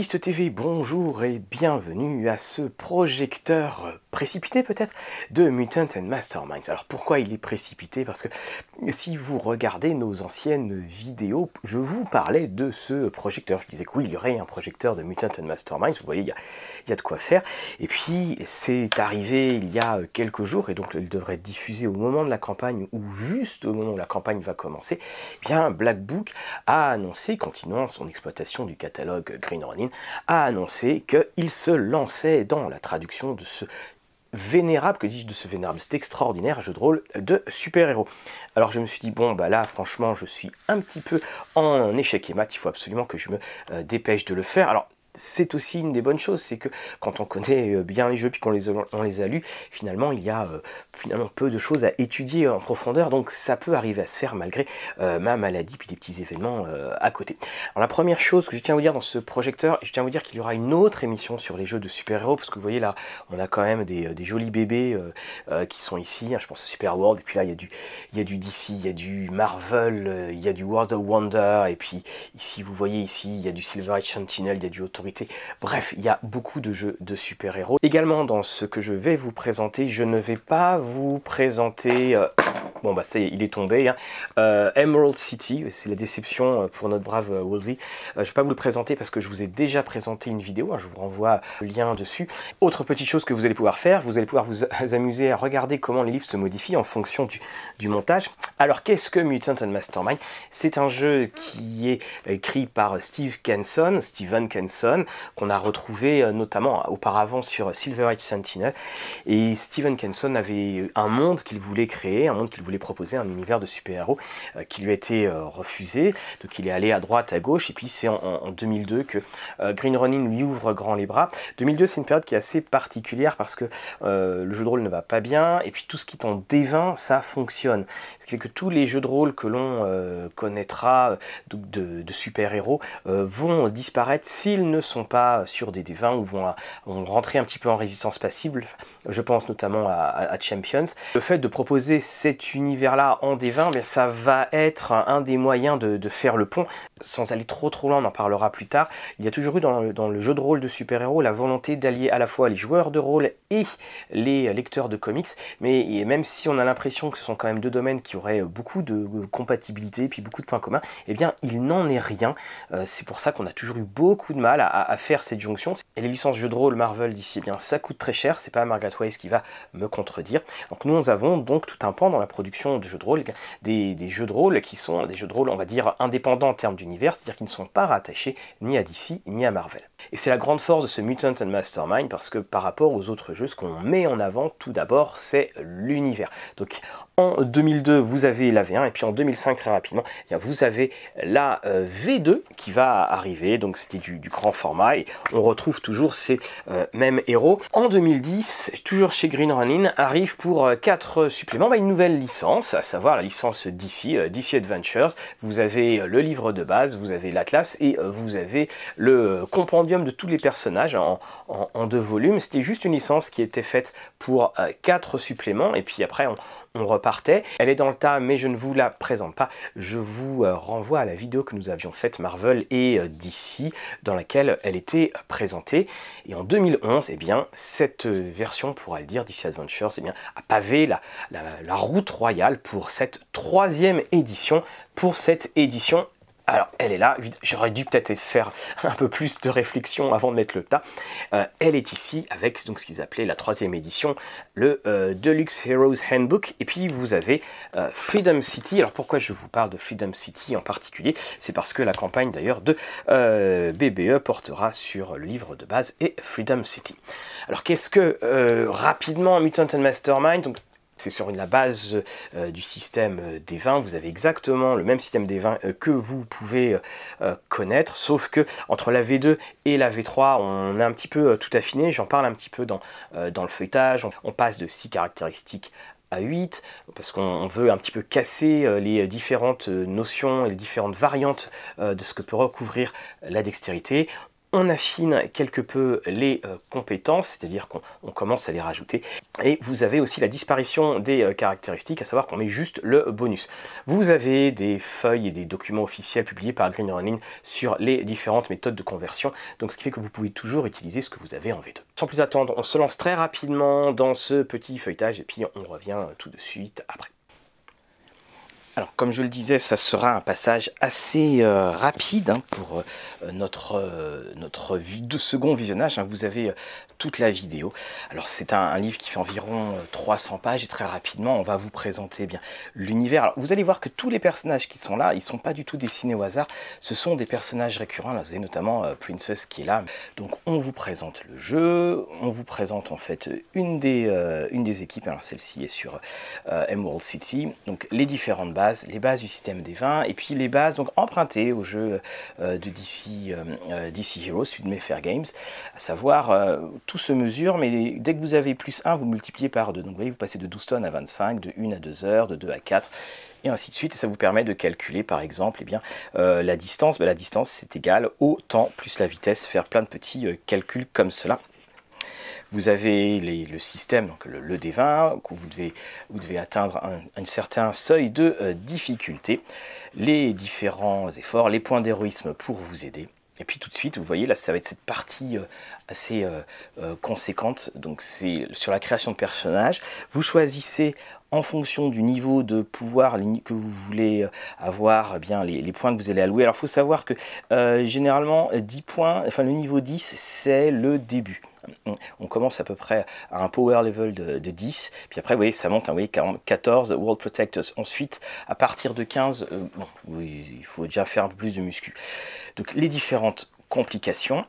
TV, bonjour et bienvenue à ce projecteur précipité peut-être de Mutant and Masterminds. Alors pourquoi il est précipité? Parce que si vous regardez nos anciennes vidéos, je vous parlais de ce projecteur. Je disais que oui, il y aurait un projecteur de Mutant and Masterminds. Vous voyez, il y a, de quoi faire. Et puis c'est arrivé il y a quelques jours et donc il devrait être diffusé au moment de la campagne ou juste au moment où la campagne va commencer. Eh bien, Black Book a annoncé, continuant son exploitation du catalogue Green A annoncé qu'il se lançait dans la traduction de ce vénérable, que dis-je de ce vénérable, cet extraordinaire jeu de rôle de super-héros. Alors je me suis dit, bon, bah là, franchement, je suis un petit peu en échec et mat, il faut absolument que je me euh, dépêche de le faire. Alors, c'est aussi une des bonnes choses, c'est que quand on connaît euh, bien les jeux puis qu'on les, a lus, finalement il y a euh, finalement peu de choses à étudier en profondeur, donc ça peut arriver à se faire malgré euh, ma maladie puis des petits événements à côté. Alors la première chose que je tiens à vous dire dans ce projecteur, je tiens à vous dire qu'il y aura une autre émission sur les jeux de super-héros, parce que vous voyez là, on a quand même des, jolis bébés qui sont ici, hein, je pense à Super World, et puis là il y, a du, il y a du DC, il y a du Marvel, il y a du World of Wonder, et puis ici vous voyez ici, il y a du Silver Age Sentinel, il y a du Auto Bref, il y a beaucoup de jeux de super-héros. Également, dans ce que je vais vous présenter, je ne vais pas vous présenter... Euh, bon bah ça il est tombé. Hein. Euh, Emerald City, c'est la déception euh, pour notre brave Wolvie. je ne vais pas vous le présenter parce que je vous ai déjà présenté une vidéo, hein. je vous renvoie le lien dessus. Autre petite chose que vous allez pouvoir faire, vous allez pouvoir vous amuser à regarder comment les livres se modifient en fonction du, du montage. Alors qu'est-ce que Mutant and Mastermind? C'est un jeu qui est écrit par Steve Kenson, Steven Kenson, qu'on a retrouvé euh, notamment auparavant sur Silver Age Sentinel. Et Steven Kenson avait un monde qu'il voulait créer, un monde qu'il voulait proposer, un univers de super-héros euh, qui lui a été euh, refusé. Donc il est allé à droite, à gauche, et puis c'est en, 2002 que Green Running lui ouvre grand les bras. 2002, c'est une période qui est assez particulière parce que le jeu de rôle ne va pas bien, et puis tout ce qui est en D20, ça fonctionne. Ce qui fait que tous les jeux de rôle que l'on connaîtra de super-héros vont disparaître s'ils ne sont pas sur des D20 ou vont, rentrer un petit peu en résistance passible. Je pense notamment à, Champions. Le fait de proposer cet univers-là en D20, bien, ça va être un des moyens de, faire le pont. Sans aller trop trop loin, on en parlera plus tard. Il y a toujours eu dans le, jeu de rôle de super-héros la volonté d'allier à la fois les joueurs de rôle et les lecteurs de comics. Mais même si on a l'impression que ce sont quand même deux domaines qui auraient beaucoup de compatibilité puis beaucoup de points communs, eh bien il n'en est rien. Euh, c'est pour ça qu'on a toujours eu beaucoup de mal à, faire cette jonction. Et les licences jeux de rôle Marvel d'ici, eh bien ça coûte très cher, c'est pas Margaret Weiss qui va me contredire. Donc nous, avons donc tout un pan dans la production de jeux de rôle, eh des, jeux de rôle qui sont des jeux de rôle, on va dire, indépendants en termes c'est-à-dire qu'ils ne sont pas rattachés ni à DC ni à Marvel. Et c'est la grande force de ce Mutant and Mastermind parce que par rapport aux autres jeux, ce qu'on met en avant tout d'abord, c'est l'univers. Donc en 2002, vous avez la V1 et puis en 2005, très rapidement, eh vous avez la euh, V2 qui va arriver. Donc c'était du, grand format et on retrouve toujours ces euh, mêmes héros. En 2010, toujours chez Green Ronin, arrive pour 4 euh, suppléments bah, une nouvelle licence, à savoir la licence DC, DC Adventures. Vous avez le livre de base, vous avez l'Atlas et vous avez le compendium de tous les personnages en, deux volumes. C'était juste une licence qui était faite pour 4 suppléments et puis après on repartait. Elle est dans le tas, mais je ne vous la présente pas. Je vous euh, renvoie à la vidéo que nous avions faite Marvel et euh, DC, dans laquelle elle était présentée. Et en 2011, eh bien, cette euh, version, pourra le dire, DC Adventures, eh bien, a pavé la, la route royale pour cette troisième édition. Pour cette édition alors, elle est là. J'aurais dû peut-être faire un peu plus de réflexion avant de mettre le tas. Euh, elle est ici avec donc ce qu'ils appelaient la troisième édition, le euh, Deluxe Heroes Handbook. Et puis vous avez euh, Freedom City. Alors pourquoi je vous parle de Freedom City en particulier? C'est parce que la campagne d'ailleurs de BBE portera sur le livre de base et Freedom City. Alors qu'est-ce que rapidement Mutant Mastermind? C'est sur la base euh, du système euh, des vins. Vous avez exactement le même système des vins euh, que vous pouvez connaître, sauf que entre la V2 et la V3, on a un petit peu tout affiné. J'en parle un petit peu dans, dans le feuilletage. On, passe de 6 caractéristiques à 8, parce qu'on veut un petit peu casser les différentes notions et les différentes variantes de ce que peut recouvrir la dextérité on affine quelque peu les euh, compétences, c'est-à-dire qu'on commence à les rajouter. Et vous avez aussi la disparition des euh, caractéristiques, à savoir qu'on met juste le bonus. Vous avez des feuilles et des documents officiels publiés par Green Running sur les différentes méthodes de conversion, donc ce qui fait que vous pouvez toujours utiliser ce que vous avez en V2. Sans plus attendre, on se lance très rapidement dans ce petit feuilletage et puis on revient tout de suite après. Alors, comme je le disais, ça sera un passage assez euh, rapide hein, pour euh, notre, euh, notre second visionnage. Hein. Vous avez toute la vidéo. Alors c'est un, livre qui fait environ 300 pages et très rapidement on va vous présenter bien l'univers. Vous allez voir que tous les personnages qui sont là, ils sont pas du tout dessinés au hasard. Ce sont des personnages récurrents. Vous avez notamment Princess qui est là. Donc on vous présente le jeu, on vous présente en fait une des, une des équipes. Alors celle-ci est sur Emerald City. Donc les différentes bases les bases du système des vins, et puis les bases donc empruntées au jeu euh, de DC, euh, euh, Heroes, celui de Mayfair Games, à savoir tout se mesure, mais dès que vous avez plus 1, vous multipliez par 2. Donc vous voyez, vous passez de 12 tonnes à 25, de 1 à 2 heures, de 2 à 4 et ainsi de suite. Et ça vous permet de calculer, par exemple, eh la distance. Ben, la distance, c'est égal au temps plus la vitesse, faire plein de petits calculs comme cela. Vous avez le système, donc le, D20, où vous devez, vous devez atteindre un, certain seuil de euh, difficulté, les différents efforts, les points d'héroïsme pour vous aider. Et puis tout de suite, vous voyez, là, ça va être cette partie euh, assez euh, conséquente. Donc c'est sur la création de personnages. Vous choisissez en fonction du niveau de pouvoir que vous voulez avoir, eh bien les, points que vous allez allouer. Alors il faut savoir que généralement 10 points, enfin le niveau 10 c'est le début on commence à peu près à un power level de, 10, puis après, vous voyez, ça monte, hein, vous voyez, 14 World Protectors. Ensuite, à partir de 15, euh, il faut déjà faire un peu plus de muscu. Donc, les différentes complications,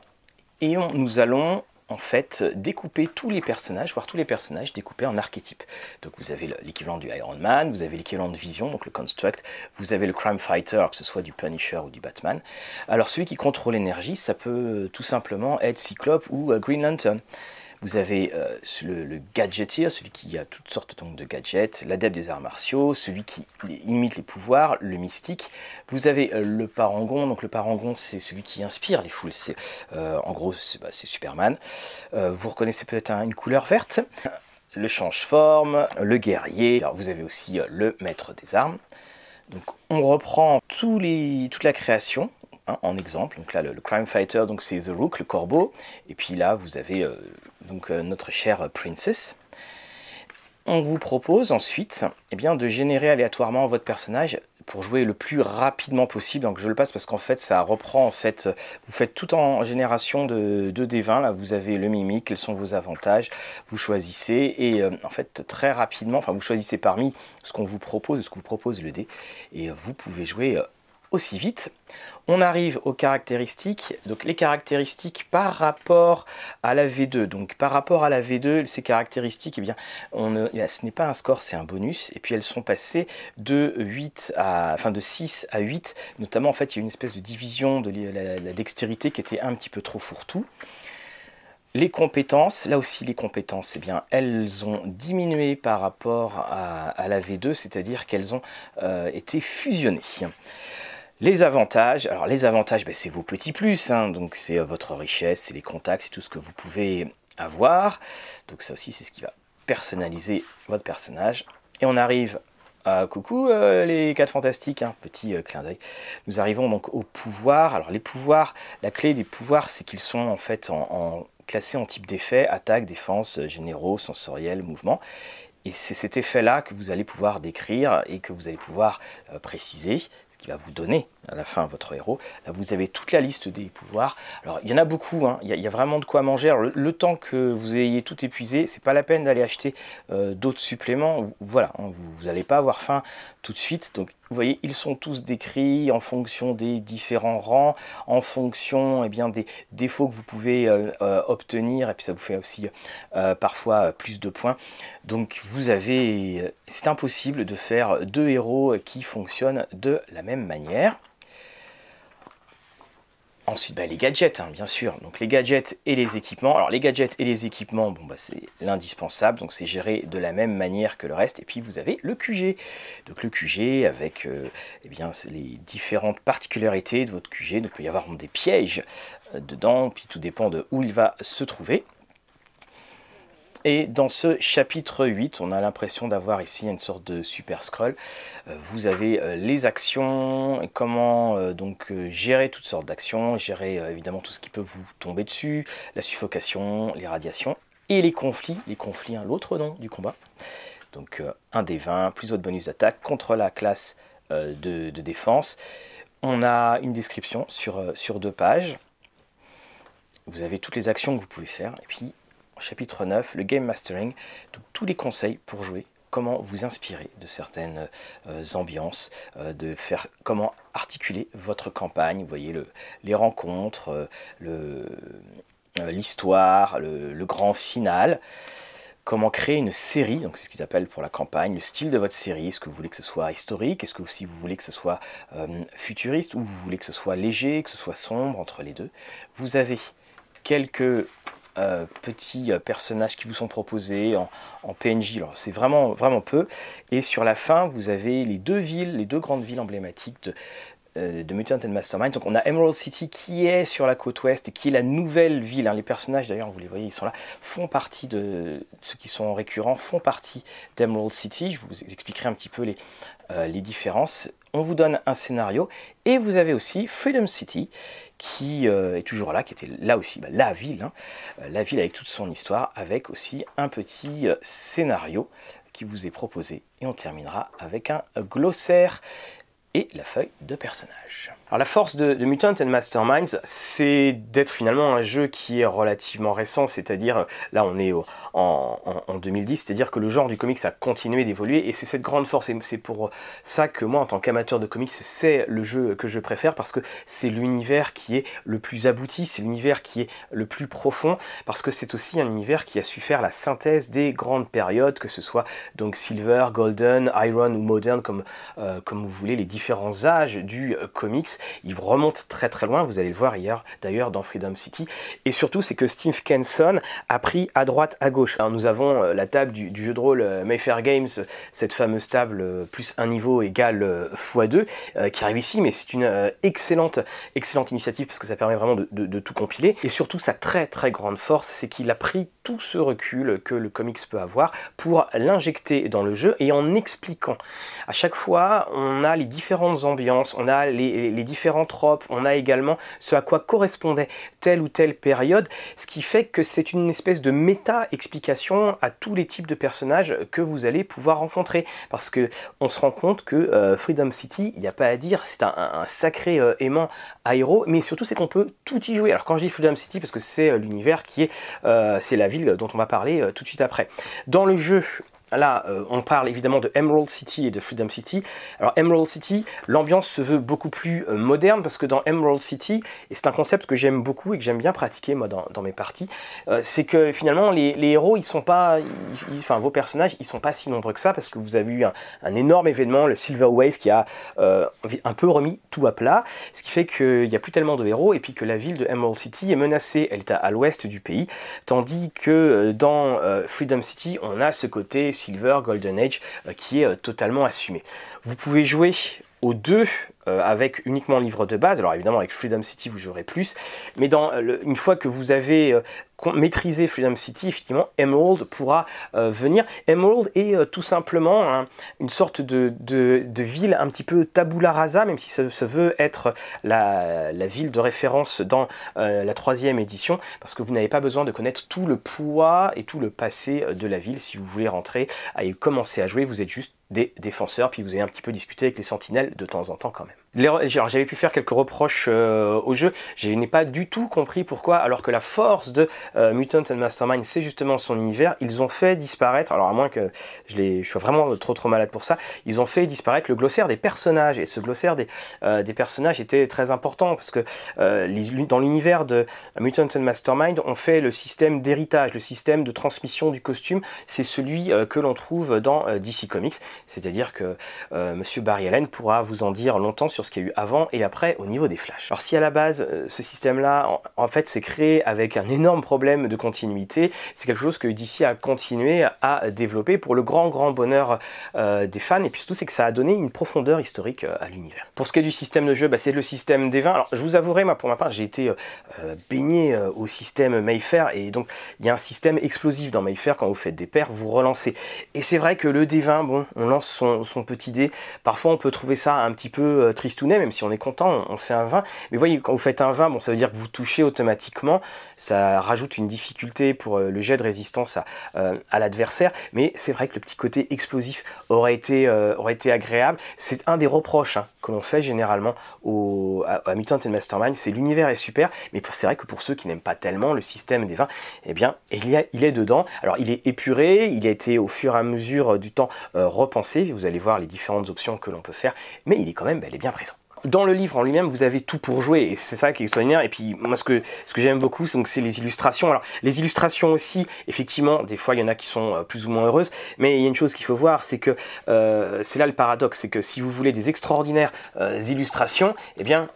et nous allons en fait découper tous les personnages, voir tous les personnages découpés en archétypes. Donc vous avez l'équivalent du Iron Man, vous avez l'équivalent de Vision, donc le Construct, vous avez le Crime Fighter, que ce soit du Punisher ou du Batman. Alors celui qui contrôle l'énergie, ça peut tout simplement être Cyclope ou euh, Green Lantern. Vous avez euh, le, gadgetier, celui qui a toutes sortes donc, de gadgets, l'adepte des arts martiaux, celui qui imite les pouvoirs, le mystique. Vous avez euh, le parangon, donc le parangon c'est celui qui inspire les foules, c'est euh, en gros c'est bah, Superman. vous reconnaissez peut-être une couleur verte. Le change-forme, le guerrier, Alors, vous avez aussi le maître des armes. Donc on reprend tous les, toute la création hein, en exemple. Donc là, le, crime fighter, donc c'est The Rook, le corbeau. Et puis là, vous avez donc euh, notre chère princess. On vous propose ensuite eh bien, de générer aléatoirement votre personnage pour jouer le plus rapidement possible. Donc je le passe parce qu'en fait ça reprend en fait, vous faites tout en génération de, 2 D20, là vous avez le mimique, quels sont vos avantages, vous choisissez et euh, en fait très rapidement, enfin vous choisissez parmi ce qu'on vous propose, ce que vous propose le dé et vous pouvez jouer euh, aussi vite. On arrive aux caractéristiques. Donc les caractéristiques par rapport à la V2. Donc par rapport à la V2, ces caractéristiques, eh bien, on, ce n'est pas un score, c'est un bonus. Et puis elles sont passées de 8 à, enfin de 6 à 8. Notamment, en fait, il y a une espèce de division de la, dextérité qui était un petit peu trop fourre-tout. Les compétences, là aussi les compétences, eh bien, elles ont diminué par rapport à, la V2, c'est-à-dire qu'elles ont euh, été fusionnées. Les avantages, alors les avantages, ben, c'est vos petits plus, hein. donc c'est euh, votre richesse, c'est les contacts, c'est tout ce que vous pouvez avoir. Donc ça aussi, c'est ce qui va personnaliser votre personnage. Et on arrive à coucou euh, les 4 fantastiques, un hein. petit euh, clin d'œil. Nous arrivons donc au pouvoir. Alors les pouvoirs, la clé des pouvoirs, c'est qu'ils sont en fait classés en type d'effet, attaque, défense, généraux, sensoriel, mouvement. Et c'est cet effet-là que vous allez pouvoir décrire et que vous allez pouvoir préciser va vous donner à la fin votre héros. Là, vous avez toute la liste des pouvoirs. Alors, il y en a beaucoup, hein. il, y a, vraiment de quoi manger. le, temps que vous ayez tout épuisé, c'est pas la peine d'aller acheter euh, d'autres suppléments. Voilà, hein, vous n'allez pas avoir faim tout de suite. Donc, vous voyez, ils sont tous décrits en fonction des différents rangs, en fonction eh bien, des défauts que vous pouvez euh, euh, obtenir, et puis ça vous fait aussi parfois plus de points. Donc, vous avez, c'est impossible de faire deux héros qui fonctionnent de la même manière. Ensuite, bah, les gadgets, hein, bien sûr. Donc les gadgets et les équipements. Alors les gadgets et les équipements, bon, bah, c'est l'indispensable. Donc c'est géré de la même manière que le reste. Et puis vous avez le QG. Donc le QG avec euh, eh bien, les différentes particularités de votre QG. Donc il peut y avoir des pièges euh, dedans. Puis tout dépend de où il va se trouver. Et dans ce chapitre 8, on a l'impression d'avoir ici une sorte de super scroll. Euh, vous avez euh, les actions, comment euh, donc gérer toutes sortes d'actions, gérer évidemment tout ce qui peut vous tomber dessus, la suffocation, les radiations et les conflits. Les conflits, l'autre nom du combat. Donc un des 20, plus votre bonus d'attaque contre la classe de, défense. On a une description sur, sur deux pages. Vous avez toutes les actions que vous pouvez faire. Et puis chapitre 9, le game mastering, tous les conseils pour jouer, comment vous inspirer de certaines euh, ambiances, euh, de faire comment articuler votre campagne, vous voyez le, les rencontres, euh, l'histoire, le, grand final, comment créer une série, donc c'est ce qu'ils appellent pour la campagne, le style de votre série, est-ce que vous voulez que ce soit historique, est-ce que vous voulez que ce soit futuriste, ou vous voulez que ce soit léger, que ce soit sombre, entre les deux? Vous avez quelques euh, petits euh, personnages qui vous sont proposés en, PNJ. C'est vraiment, vraiment peu. Et sur la fin, vous avez les deux villes, les deux grandes villes emblématiques de, de Mutant and Mastermind. Donc on a Emerald City qui est sur la côte ouest et qui est la nouvelle ville. Hein. Les personnages d'ailleurs, vous les voyez, ils sont là, font partie de ceux qui sont récurrents, font partie d'Emerald City. Je vous expliquerai un petit peu les, les différences. On vous donne un scénario et vous avez aussi Freedom City qui euh, est toujours là, qui était là aussi, bah, la ville, hein. euh, la ville avec toute son histoire, avec aussi un petit euh, scénario qui vous est proposé. Et on terminera avec un glossaire et la feuille de personnage. Alors la force de, Mutant and Masterminds, c'est d'être finalement un jeu qui est relativement récent, c'est-à-dire, là on est en, 2010, c'est-à-dire que le genre du comics a continué d'évoluer, et c'est cette grande force, et c'est pour ça que moi, en tant qu'amateur de comics, c'est le jeu que je préfère, parce que c'est l'univers qui est le plus abouti, c'est l'univers qui est le plus profond, parce que c'est aussi un univers qui a su faire la synthèse des grandes périodes, que ce soit donc Silver, Golden, Iron ou Modern, comme, euh, comme vous voulez, les différents âges du euh, comics, il remonte très très loin, vous allez le voir hier d'ailleurs dans Freedom City. Et surtout, c'est que Steve Kenson a pris à droite, à gauche. Alors, nous avons euh, la table du, jeu de rôle euh, Mayfair Games, cette fameuse table euh, plus un niveau égal x2, qui arrive ici, mais c'est une excellente, excellente initiative parce que ça permet vraiment de, tout compiler. Et surtout, sa très très grande force, c'est qu'il a pris tout ce recul que le comics peut avoir pour l'injecter dans le jeu et en expliquant. À chaque fois, on a les différentes ambiances, on a les, les différents tropes, on a également ce à quoi correspondait telle ou telle période, ce qui fait que c'est une espèce de méta-explication à tous les types de personnages que vous allez pouvoir rencontrer. Parce que on se rend compte que euh, Freedom City, il n'y a pas à dire, c'est un, sacré euh, aimant aéro, mais surtout c'est qu'on peut tout y jouer. Alors quand je dis Freedom City, parce que c'est euh, l'univers qui est, c'est la ville dont on va parler tout de suite après. Dans le jeu, Là, euh, on parle évidemment de Emerald City et de Freedom City. Alors Emerald City, l'ambiance se veut beaucoup plus euh, moderne parce que dans Emerald City, et c'est un concept que j'aime beaucoup et que j'aime bien pratiquer moi dans, mes parties, euh, c'est que finalement les, héros, ils sont pas, enfin vos personnages, ils sont pas si nombreux que ça parce que vous avez eu un, énorme événement, le Silver Wave, qui a un peu remis tout à plat, ce qui fait qu'il n'y a plus tellement de héros et puis que la ville de Emerald City est menacée. Elle est à, à l'ouest du pays, tandis que dans Freedom City, on a ce côté Silver, Golden Age, euh, qui est euh, totalement assumé. Vous pouvez jouer aux deux euh, avec uniquement le livre de base. Alors évidemment avec Freedom City vous jouerez plus, mais dans une fois que vous avez maîtriser Freedom City, effectivement, Emerald pourra euh, venir. Emerald est euh, tout simplement une sorte de, ville un petit peu tabula rasa, même si ça, veut être la, ville de référence dans euh, la troisième édition, parce que vous n'avez pas besoin de connaître tout le poids et tout le passé de la ville si vous voulez rentrer et commencer à jouer. Vous êtes juste des défenseurs, puis vous avez un petit peu discuté avec les sentinelles de temps en temps quand même. J'avais pu faire quelques reproches au jeu, je n'ai pas du tout compris pourquoi, alors que la force de euh, Mutant and Mastermind, c'est justement son univers. Ils ont fait disparaître, alors à moins que je, sois vraiment trop trop malade pour ça, ils ont fait disparaître le glossaire des personnages. Et ce glossaire des, euh, des personnages était très important parce que euh, dans l'univers de Mutant and Mastermind, on fait le système d'héritage, le système de transmission du costume. C'est celui que l'on trouve dans DC Comics. C'est-à-dire que Monsieur Barry Allen pourra vous en dire longtemps sur ce qu'il y a eu avant et après au niveau des flashs. Alors si à la base ce système-là, en, fait, c'est créé avec un énorme problème de continuité, c'est quelque chose que DC a continué à développer pour le grand grand bonheur des fans et puis surtout c'est que ça a donné une profondeur historique à l'univers. Pour ce qui est du système de jeu, bah, c'est le système des 20. Alors je vous avouerai, moi pour ma part, j'ai été baigné au système Mayfair et donc il y a un système explosif dans Mayfair quand vous faites des paires, vous relancez. Et c'est vrai que le D20, bon, on lance son, petit dé. Parfois, on peut trouver ça un petit peu euh, tristounet, même si on est content, on, fait un 20. Mais voyez, quand vous faites un 20, bon, ça veut dire que vous touchez automatiquement. Ça rajoute une difficulté pour euh, le jet de résistance à, euh, à l'adversaire. Mais c'est vrai que le petit côté explosif aurait été, été agréable. C'est un des reproches hein, que l'on fait généralement au, à, Mutant and Mastermind. C'est l'univers est super, mais c'est vrai que pour ceux qui n'aiment pas tellement le système des 20, eh bien, il est dedans. Alors, il est épuré, il a été au fur et à mesure du temps repensé. Vous allez voir les différentes options que l'on peut faire, mais il est quand même bel et bien présent dans le livre en lui-même, vous avez tout pour jouer, et c'est ça qui est extraordinaire. Et puis, moi, ce que, ce que j'aime beaucoup, c'est les illustrations. Alors, les illustrations aussi, effectivement, des fois, il y en a qui sont euh, plus ou moins heureuses, mais il y a une chose qu'il faut voir, c'est que euh, c'est là le paradoxe, c'est que si vous voulez des extraordinaires euh, illustrations, eh bien,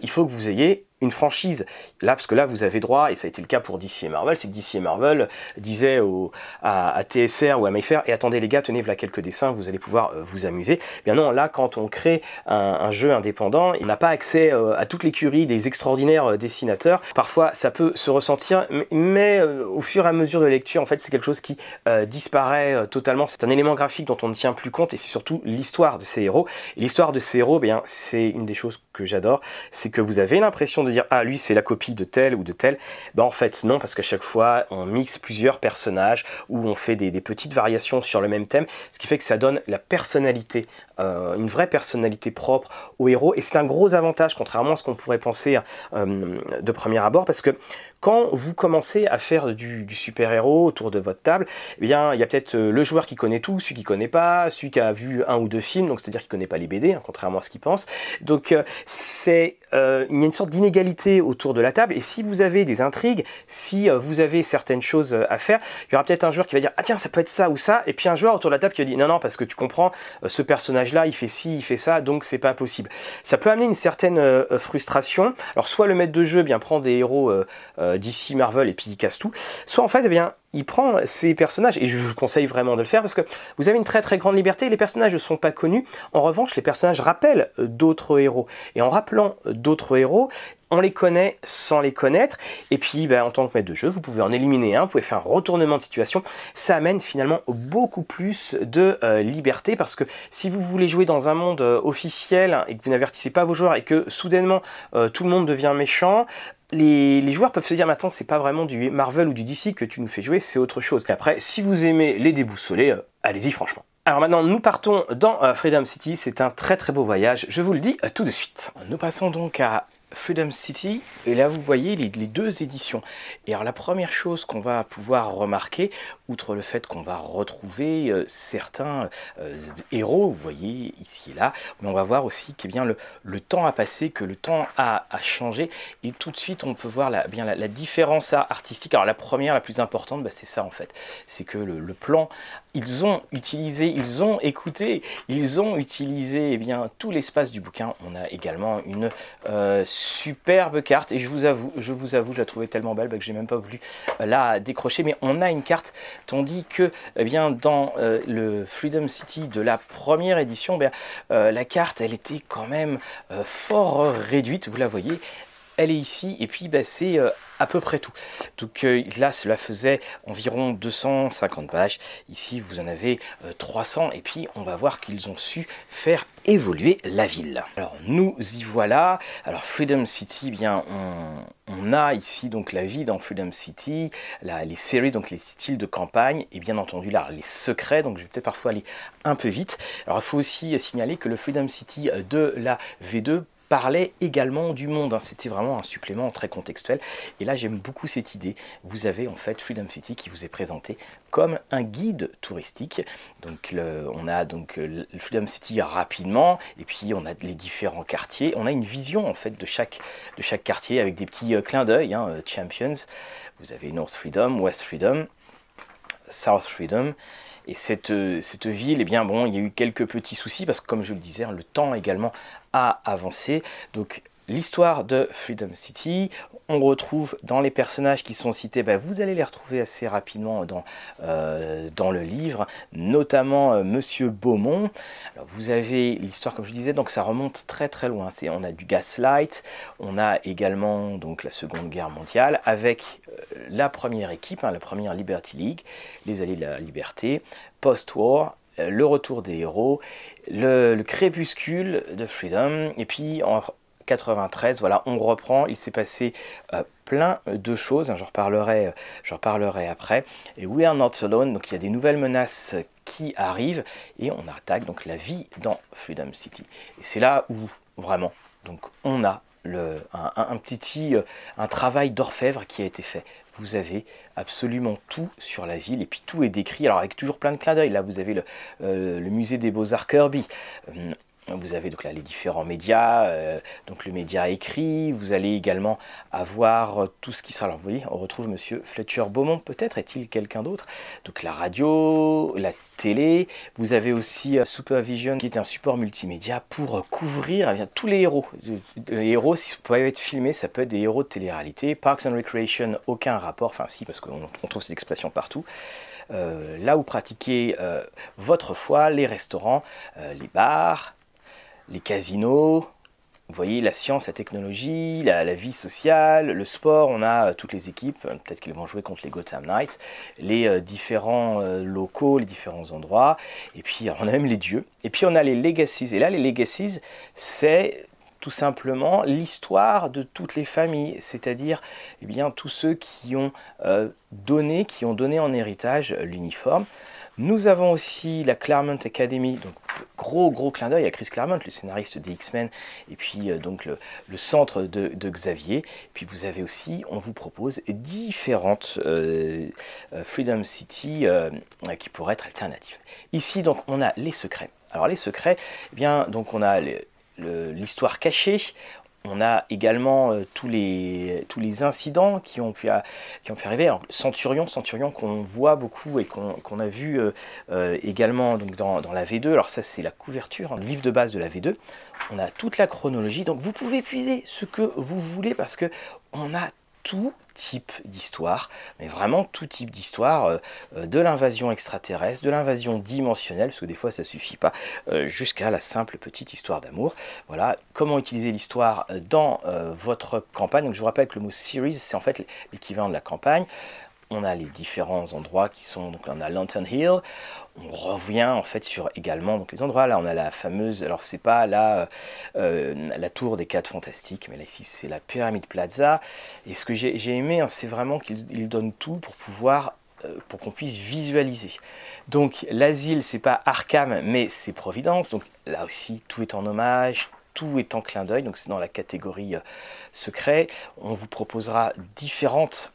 il faut que vous ayez une franchise. Là, parce que là, vous avez droit, et ça a été le cas pour DC et Marvel, c'est que DC et Marvel disaient au, à, TSR ou à Mayfair, et attendez les gars, tenez voilà quelques dessins, vous allez pouvoir euh, vous amuser. Eh bien non, là, quand on crée un, jeu indépendant, il n'a pas accès euh, à toute l'écurie des extraordinaires euh, dessinateurs. Parfois, ça peut se ressentir, mais au fur et à mesure de lecture, en fait, c'est quelque chose qui disparaît totalement. C'est un élément graphique dont on ne tient plus compte, et c'est surtout l'histoire de ces héros. L'histoire de ces héros, eh bien, c'est une des choses que j'adore, c'est que vous avez l'impression de dire ah lui c'est la copie de tel ou de tel. Ben en fait non parce qu'à chaque fois on mixe plusieurs personnages ou on fait des, petites variations sur le même thème, ce qui fait que ça donne la personnalité, euh, une vraie personnalité propre au héros et c'est un gros avantage contrairement à ce qu'on pourrait penser euh, de premier abord parce que quand vous commencez à faire du, super-héros autour de votre table, eh bien, il y a peut-être euh, le joueur qui connaît tout, celui qui connaît pas, celui qui a vu un ou deux films, donc c'est-à-dire qui connaît pas les BD, hein, contrairement à ce qu'il pense. Donc, c'est, il y a une sorte d'inégalité autour de la table. Et si vous avez des intrigues, si vous avez certaines choses à faire, il y aura peut-être un joueur qui va dire ah tiens ça peut être ça ou ça, et puis un joueur autour de la table qui va dire non non parce que tu comprends, ce personnage-là il fait ci, il fait ça, donc c'est pas possible. Ça peut amener une certaine frustration. Alors soit le maître de jeu bien prend des héros d'ici Marvel et puis il casse tout, soit en fait, eh bien, il prend ces personnages, et je vous conseille vraiment de le faire parce que vous avez une très très grande liberté, les personnages ne sont pas connus, en revanche les personnages rappellent d'autres héros, et en rappelant d'autres héros, on les connaît sans les connaître, et puis ben, en tant que maître de jeu, vous pouvez en éliminer un, vous pouvez faire un retournement de situation, ça amène finalement beaucoup plus de euh, liberté, parce que si vous voulez jouer dans un monde euh, officiel et que vous n'avertissez pas vos joueurs et que soudainement euh, tout le monde devient méchant, les, joueurs peuvent se dire maintenant c'est pas vraiment du Marvel ou du DC que tu nous fais jouer, c'est autre chose. Et après, si vous aimez les déboussolés, allez-y franchement. Alors maintenant, nous partons dans Freedom City. C'est un très très beau voyage. Je vous le dis tout de suite. Nous passons donc à Freedom City, et là vous voyez les, deux éditions. Et alors la première chose qu'on va pouvoir remarquer, outre le fait qu'on va retrouver euh, certains euh, héros, vous voyez ici et là, mais on va voir aussi que eh bien, le, le, temps a passé, que le temps a, a, changé, et tout de suite on peut voir la, bien, la, différence artistique. Alors la première, la plus importante, bah, c'est ça en fait, c'est que le, plan, ils ont utilisé, ils ont écouté, ils ont utilisé eh bien, tout l'espace du bouquin. On a également une... Euh, superbe carte et je vous avoue, je vous avoue, je la trouvais tellement belle bah, que j'ai même pas voulu euh, la décrocher. Mais on a une carte, tandis que eh bien dans euh, le Freedom City de la première édition, ben, la carte elle était quand même fort réduite. Vous la voyez, elle est ici et puis bah, c'est euh, à peu près tout. Donc euh, là cela faisait environ 250 pages, ici vous en avez 300 euh, et puis on va voir qu'ils ont su faire évoluer la ville. Alors nous y voilà, alors Freedom City, eh bien on, a ici donc la vie dans Freedom City, les séries, donc les styles de campagne et bien entendu là les secrets, donc je vais peut-être parfois aller un peu vite. Alors il faut aussi signaler que le Freedom City de la V2 parlait également du monde. Hein. C'était vraiment un supplément très contextuel. Et là, j'aime beaucoup cette idée. Vous avez en fait Freedom City qui vous est présenté comme un guide touristique. Donc, on a donc euh, Freedom City rapidement, et puis on a les différents quartiers. On a une vision en fait de chaque, de chaque quartier avec des petits euh, clins d'œil. Hein, euh, Champions, vous avez North Freedom, West Freedom. South Freedom. Et cette, cette ville, eh bien bon, il y a eu quelques petits soucis parce que comme je le disais, le temps également a avancé. Donc l'histoire de Freedom City. On retrouve dans les personnages qui sont cités, ben, vous allez les retrouver assez rapidement dans, euh, dans le livre, notamment euh, Monsieur Beaumont. vous avez l'histoire, comme je disais, donc ça remonte très très loin. C'est, on a du Gaslight, on a également donc la Seconde Guerre mondiale avec euh, la première équipe, hein, la première Liberty League, les Alliés de la Liberté, post-war, le retour des héros, le, le, crépuscule de Freedom, et puis en, 93. Voilà, on reprend. Il s'est passé euh, plein de choses. J'en reparlerai, reparlerai après. Et We Are Not Alone. Donc il y a des nouvelles menaces qui arrivent et on attaque donc la vie dans Freedom City. Et c'est là où vraiment, donc on a un, petit euh, un travail d'orfèvre qui a été fait. Vous avez absolument tout sur la ville et puis tout est décrit. Alors avec toujours plein de clins d'œil. Là vous avez le, euh, le musée des beaux-arts Kirby. Vous avez donc là les différents médias, euh, donc le média écrit, vous allez également avoir euh, tout ce qui sera. Alors vous voyez, on retrouve monsieur Fletcher Beaumont, peut-être est-il quelqu'un d'autre. Donc la radio, la télé, vous avez aussi euh, Supervision qui est un support multimédia pour couvrir eh tous les héros. Les héros, si pouvez être filmés, ça peut être des héros de télé-réalité. Parks and Recreation, aucun rapport, enfin si, parce qu'on trouve ces expressions partout. là où pratiquez votre foi, les restaurants, les bars, les casinos, vous voyez la science, la technologie, la, vie sociale, le sport, on a euh, toutes les équipes, euh, peut-être qu'ils vont jouer contre les Gotham Knights, les euh, différents locaux, les différents endroits, et puis on a même les dieux, et puis on a les legacies, et là les legacies, c'est tout simplement l'histoire de toutes les familles, c'est-à-dire eh bien tous ceux qui ont donné, qui ont donné en héritage l'uniforme. Nous avons aussi la Claremont Academy, donc gros gros clin d'œil à Chris Claremont, le scénariste des X-Men, et puis euh, donc le, centre de, Xavier. puis vous avez aussi, on vous propose différentes euh, euh, Freedom City qui pourraient être alternatives. Ici donc on a les secrets. Alors les secrets, eh bien donc on a l'histoire cachée, on a également euh, tous, les, incidents qui ont pu, arriver. Centurion, Centurion qu'on voit beaucoup et qu'on a vu euh, euh, également dans, la V2. Alors ça c'est la couverture, hein, le livre de base de la V2. On a toute la chronologie. Donc vous pouvez puiser ce que vous voulez parce que on a type d'histoire, mais vraiment tout type d'histoire, euh, euh, de l'invasion extraterrestre, de l'invasion dimensionnelle, parce que des fois ça suffit pas, euh, jusqu'à la simple petite histoire d'amour. Voilà, comment utiliser l'histoire dans votre campagne. Donc je vous rappelle que le mot series, c'est en fait l'équivalent de la campagne on a les différents endroits qui sont donc on a Lantern Hill on revient en fait sur également donc les endroits là on a la fameuse alors c'est pas là euh, la tour des quatre fantastiques mais là ici c'est la pyramide plaza et ce que j'ai aimé hein, c'est vraiment qu'il donne tout pour pouvoir euh, pour qu'on puisse visualiser. Donc l'asile, c'est pas Arkham, mais c'est Providence. Donc là aussi, tout est en hommage, tout est en clin d'œil. Donc c'est dans la catégorie euh, secret. On vous proposera différentes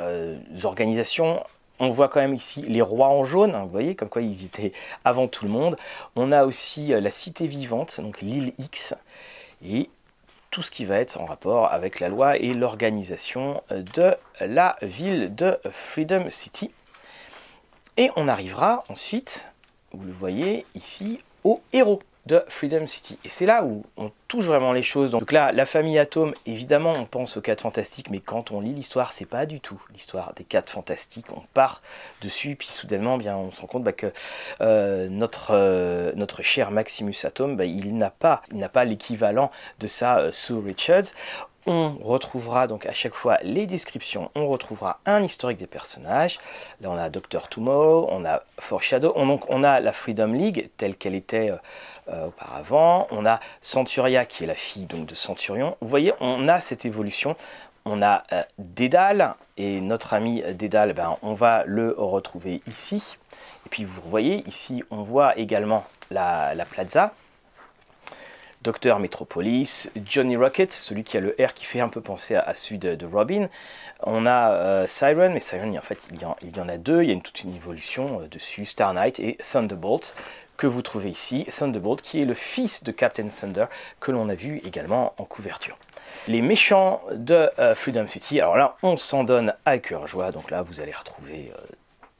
euh, organisations. On voit quand même ici les rois en jaune, hein, vous voyez, comme quoi ils étaient avant tout le monde. On a aussi euh, la cité vivante, donc l'île X, et tout ce qui va être en rapport avec la loi et l'organisation euh, de la ville de Freedom City. Et on arrivera ensuite, vous le voyez ici, aux héros Freedom City. Et c'est là où on touche vraiment les choses. Donc là, la famille Atome, évidemment, on pense aux 4 fantastiques, mais quand on lit l'histoire, c'est pas du tout l'histoire des 4 fantastiques. On part dessus, puis soudainement, bien, on se rend compte bah, que euh, notre, euh, notre cher Maximus Atome, bah, il n'a pas, l'équivalent de ça euh, Sue Richards. On retrouvera donc à chaque fois les descriptions, on retrouvera un historique des personnages. Là on a Doctor Tomorrow, on a Foreshadow, on, donc on a la Freedom League telle qu'elle était euh, auparavant. On a Centuria qui est la fille donc de Centurion. Vous voyez, on a cette évolution. On a euh, Dédale et notre ami Dédale, ben, on va le retrouver ici. Et puis vous voyez ici, on voit également la, plaza. Docteur Metropolis, Johnny Rocket, celui qui a le R qui fait un peu penser à, celui de, Robin. On a euh, Siren, mais Siren, en fait, il y en, a deux, il y a une, toute une évolution dessus, Star Knight et Thunderbolt que vous trouvez ici, Thunderbolt, qui est le fils de Captain Thunder, que l'on a vu également en couverture. Les méchants de euh, Freedom City, alors là, on s'en donne à cœur joie, donc là, vous allez retrouver euh,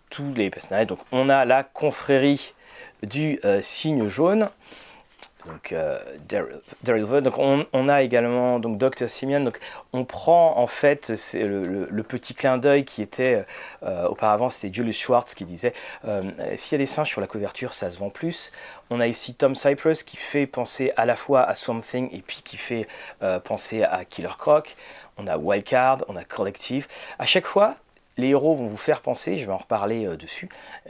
tous les personnages. Donc on a la confrérie du signe jaune donc euh, Daryl, donc on, a également donc Dr Simeon donc on prend en fait c'est le, petit clin d'œil qui était euh, auparavant c'était Julius Schwartz qui disait euh, s'il y a des singes sur la couverture ça se vend plus. On a ici Tom Cypress qui fait penser à la fois à Something et puis qui fait penser à Killer Croc. On a Wildcard on a Collective. À chaque fois les héros vont vous faire penser, je vais en reparler euh, dessus,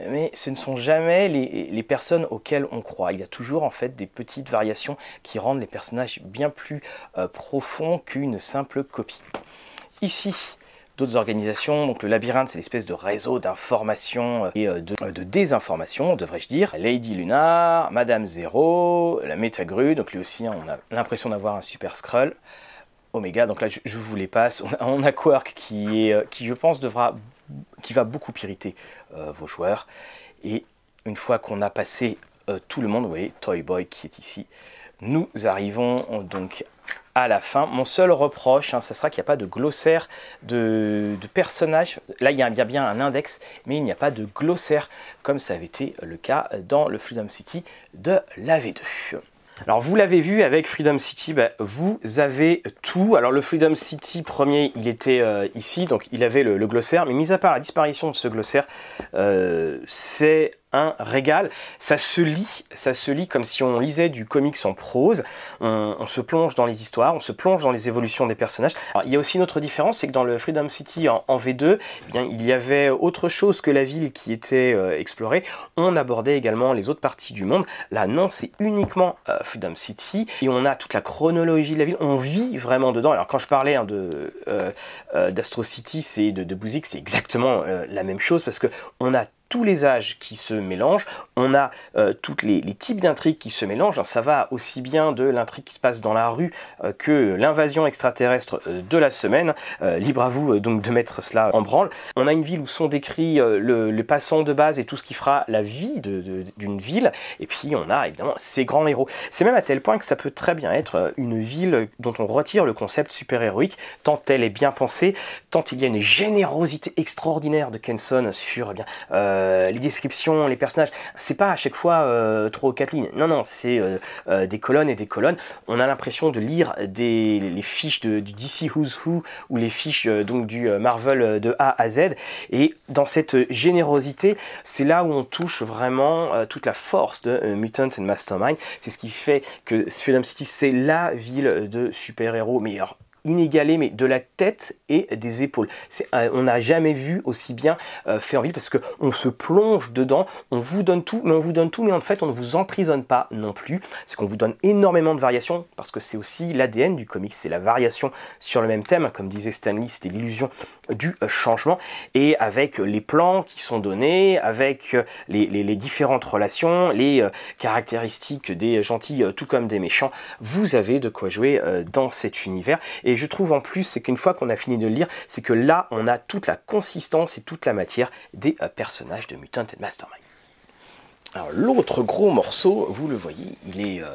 mais ce ne sont jamais les, personnes auxquelles on croit. Il y a toujours en fait des petites variations qui rendent les personnages bien plus euh, profonds qu'une simple copie. Ici, d'autres organisations. Donc le labyrinthe, c'est l'espèce de réseau d'informations euh, et de, désinformation, devrais-je dire. Lady Lunar, Madame Zero, la Métagru, donc lui aussi, hein, on a l'impression d'avoir un super scroll. Omega, donc là je, vous les passe. On a, Quark qui, est, euh, qui je pense devra, qui va beaucoup irriter euh, vos joueurs. Et une fois qu'on a passé euh, tout le monde, vous voyez Toy Boy qui est ici, nous arrivons donc à la fin. Mon seul reproche, hein, ce sera qu'il n'y a pas de glossaire de, personnages. Là, il y, a, bien un index, mais il n'y a pas de glossaire comme ça avait été le cas dans le Freedom City de la V2. Alors vous l'avez vu avec Freedom City, bah, vous avez tout. Alors le Freedom City premier, il était euh, ici, donc il avait le, glossaire, mais mis à part la disparition de ce glossaire, euh, c'est un régal. Ça se lit, ça se lit comme si on lisait du comics en prose. On, se plonge dans les histoires, on se plonge dans les évolutions des personnages. il y a aussi une autre différence, c'est que dans le Freedom City en, V2, eh bien, il y avait autre chose que la ville qui était euh, explorée. On abordait également les autres parties du monde. Là, non, c'est uniquement euh, Freedom City et on a toute la chronologie de la ville. On vit vraiment dedans. Alors quand je parlais hein, de euh, d'Astro City, c'est de, de c'est exactement la même chose parce que on a tous les âges qui se mélangent, on a euh, tous les, types d'intrigues qui se mélangent, ça va aussi bien de l'intrigue qui se passe dans la rue euh, que l'invasion extraterrestre euh, de la semaine, libre à vous donc de mettre cela en branle. On a une ville où sont décrits le, passant de base et tout ce qui fera la vie d'une ville, et puis on a évidemment ces grands héros. C'est même à tel point que ça peut très bien être une ville dont on retire le concept super-héroïque, tant elle est bien pensée, tant il y a une générosité extraordinaire de Kenson sur eh bien, les descriptions, les personnages, c'est pas à chaque fois euh, trois ou quatre lignes. Non, non, c'est euh, des colonnes et des colonnes. On a l'impression de lire des, les fiches de, du DC Who's Who ou les fiches donc du Marvel de A à Z. Et dans cette générosité, c'est là où on touche vraiment toute la force de Mutant and Mastermind. C'est ce qui fait que Freedom City, c'est la ville de super-héros meilleur inégalé, mais de la tête et des épaules. Euh, on n'a jamais vu aussi bien euh, fait en ville parce qu'on se plonge dedans, on vous donne tout, mais on vous donne tout, mais en fait on ne vous emprisonne pas non plus. C'est qu'on vous donne énormément de variations parce que c'est aussi l'ADN du comics, c'est la variation sur le même thème, comme disait Stanley, c'était l'illusion du euh, changement, et avec les plans qui sont donnés, avec les, différentes relations, les caractéristiques des gentils tout comme des méchants, vous avez de quoi jouer dans cet univers. Je trouve en plus, c'est qu'une fois qu'on a fini de le lire, c'est que là, on a toute la consistance et toute la matière des euh, personnages de Mutant et Mastermind. Alors l'autre gros morceau, vous le voyez, il est... Euh,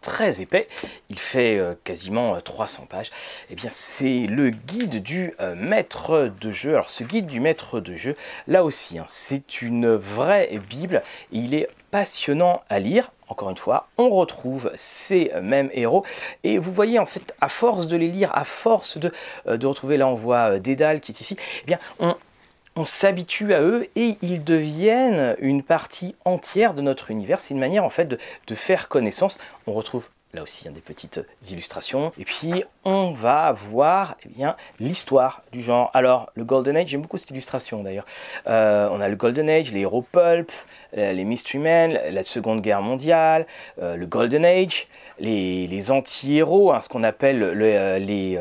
très épais, il fait euh, quasiment 300 pages, et eh bien c'est le guide du maître de jeu. Alors ce guide du maître de jeu, là aussi, hein, c'est une vraie Bible, il est passionnant à lire. Encore une fois, on retrouve ces mêmes héros. Et vous voyez, en fait, à force de les lire, à force de, euh, retrouver, là on voit euh, Dédale qui est ici, eh bien, on, s'habitue à eux et ils deviennent une partie entière de notre univers. C'est une manière en fait de faire connaissance. On retrouve là aussi des petites illustrations. Et puis on va voir eh bien l'histoire du genre. Alors le Golden Age, j'aime beaucoup cette illustration d'ailleurs. Euh, on a le Golden Age, les héros pulp, euh, les Mystery Men, la Seconde Guerre mondiale, euh, le Golden Age, les, anti-héros, hein, ce qu'on appelle le, les,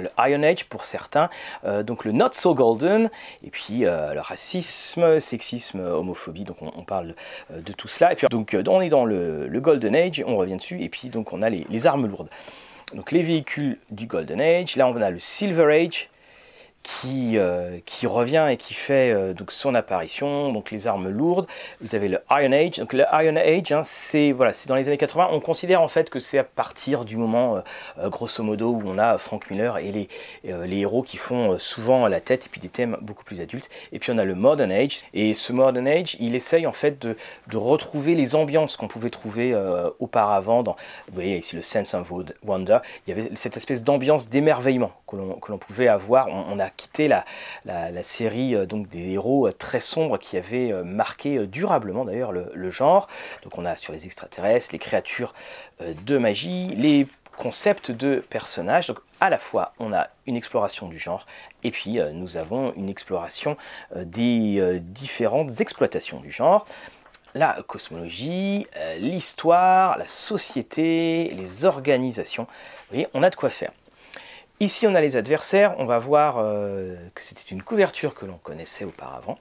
le, Iron Age pour certains, donc le Not So Golden, et puis le racisme, sexisme, homophobie. Donc on, parle de tout cela. Et puis donc on est dans le, Golden Age, on revient dessus, et puis donc on a les, armes lourdes. Donc les véhicules du Golden Age, là on a le Silver Age, qui, euh, qui revient et qui fait euh, donc son apparition, donc les armes lourdes. Vous avez le Iron Age. Donc le Iron Age, hein, c'est voilà, dans les années 80. On considère en fait que c'est à partir du moment, euh, grosso modo, où on a Frank Miller et les, les héros qui font souvent la tête et puis des thèmes beaucoup plus adultes. Et puis on a le Modern Age. Et ce Modern Age, il essaye en fait de, de retrouver les ambiances qu'on pouvait trouver auparavant dans, vous voyez ici le Sense of Wonder. Il y avait cette espèce d'ambiance d'émerveillement que l'on pouvait avoir. On, a quitté la, série euh, donc des héros euh, très sombres qui avaient euh, marqué durablement d'ailleurs le, genre. Donc on a sur les extraterrestres, les créatures de magie, les concepts de personnages. Donc à la fois on a une exploration du genre et puis nous avons une exploration des différentes exploitations du genre la cosmologie, l'histoire, la société, les organisations. Vous voyez, on a de quoi faire. Ici, on a les adversaires. On va voir euh, que c'était une couverture que l'on connaissait auparavant.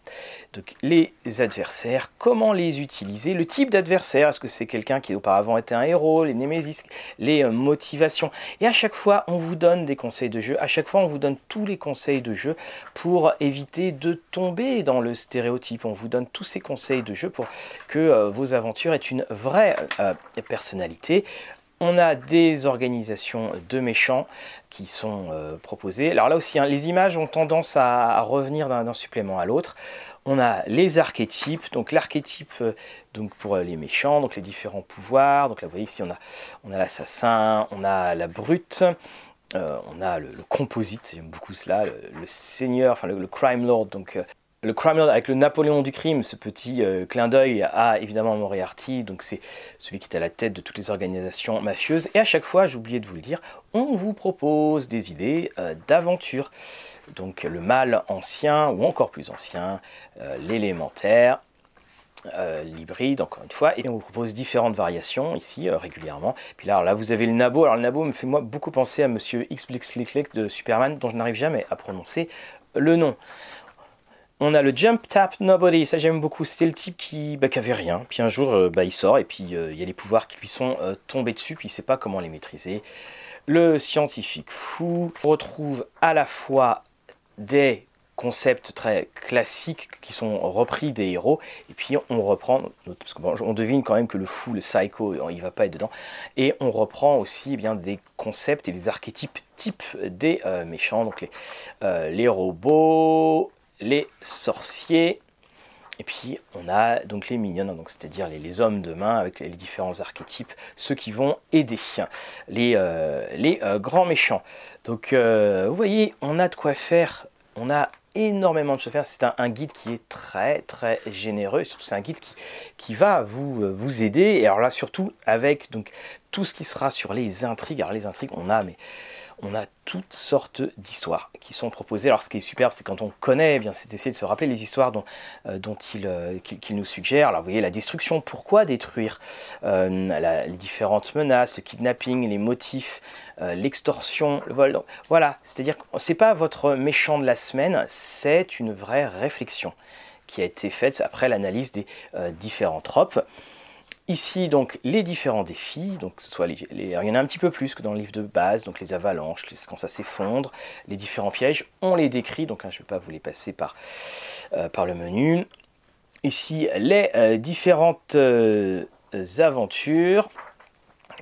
Donc, les adversaires, comment les utiliser Le type d'adversaire, est-ce que c'est quelqu'un qui auparavant était un héros Les némésis, les euh, motivations? Et à chaque fois, on vous donne des conseils de jeu. À chaque fois, on vous donne tous les conseils de jeu pour éviter de tomber dans le stéréotype. On vous donne tous ces conseils de jeu pour que euh, vos aventures aient une vraie personnalité. On a des organisations de méchants qui sont euh, proposées. Alors là aussi, hein, les images ont tendance à, revenir d'un supplément à l'autre. On a les archétypes, donc l'archétype euh, donc pour euh, les méchants, donc les différents pouvoirs. Donc là, vous voyez ici, on a, on l'assassin, on a la brute, on a le, composite, j'aime beaucoup cela, le, seigneur, enfin le, crime lord, le crime avec le Napoléon du crime, ce petit euh, clin d'œil à évidemment Moriarty, donc c'est celui qui est à la tête de toutes les organisations mafieuses. Et à chaque fois, oublié de vous le dire, on vous propose des idées euh, d'aventure. Donc le mal ancien ou encore plus ancien, euh, l'élémentaire, l'hybride, encore une fois, et on vous propose différentes variations ici régulièrement. Puis là, là, vous avez le Nabo. Alors le Nabo me fait moi beaucoup penser à Monsieur X de Superman, dont je n'arrive jamais à prononcer le nom. On a le Jump Tap Nobody, ça j'aime beaucoup. C'était le type qui, bah, avait rien. Puis un jour, euh, bah, il sort et puis euh, il y a les pouvoirs qui lui sont euh, tombés dessus, puis il ne sait pas comment les maîtriser. Le scientifique fou retrouve à la fois des concepts très classiques qui sont repris des héros, et puis on reprend, parce on devine quand même que le fou, le psycho, il va pas être dedans, et on reprend aussi eh bien des concepts et des archétypes types des méchants, donc les robots, les sorciers. Et puis on a donc les mignons, donc c'est-à-dire les, hommes de main avec les, différents archétypes, ceux qui vont aider les, euh, les euh, grands méchants. Donc euh, vous voyez, on a de quoi faire, on a énormément de choses à faire. C'est un, guide qui est très très généreux, surtout c'est un guide qui, qui va vous, vous aider. Et alors là surtout avec donc tout ce qui sera sur les intrigues. Alors les intrigues, on a mais on a toutes sortes d'histoires qui sont proposées. Alors ce qui est superbe, c'est quand on connaît, eh bien c'est d'essayer de se rappeler les histoires dont, euh, il, euh, qu'il nous suggère. Alors vous voyez la destruction, pourquoi détruire euh, Les différentes menaces, le kidnapping, les motifs, l'extorsion, le vol. voilà, c'est-à-dire que c'est pas votre méchant de la semaine, c'est une vraie réflexion qui a été faite après l'analyse des différents tropes. Ici, donc, les différents défis, donc soit les, il y en a un petit peu plus que dans le livre de base, donc les avalanches, quand ça s'effondre, les différents pièges, on les décrit, donc hein, je ne vais pas vous les passer par, euh, par le menu. Ici, les euh, différentes euh, aventures,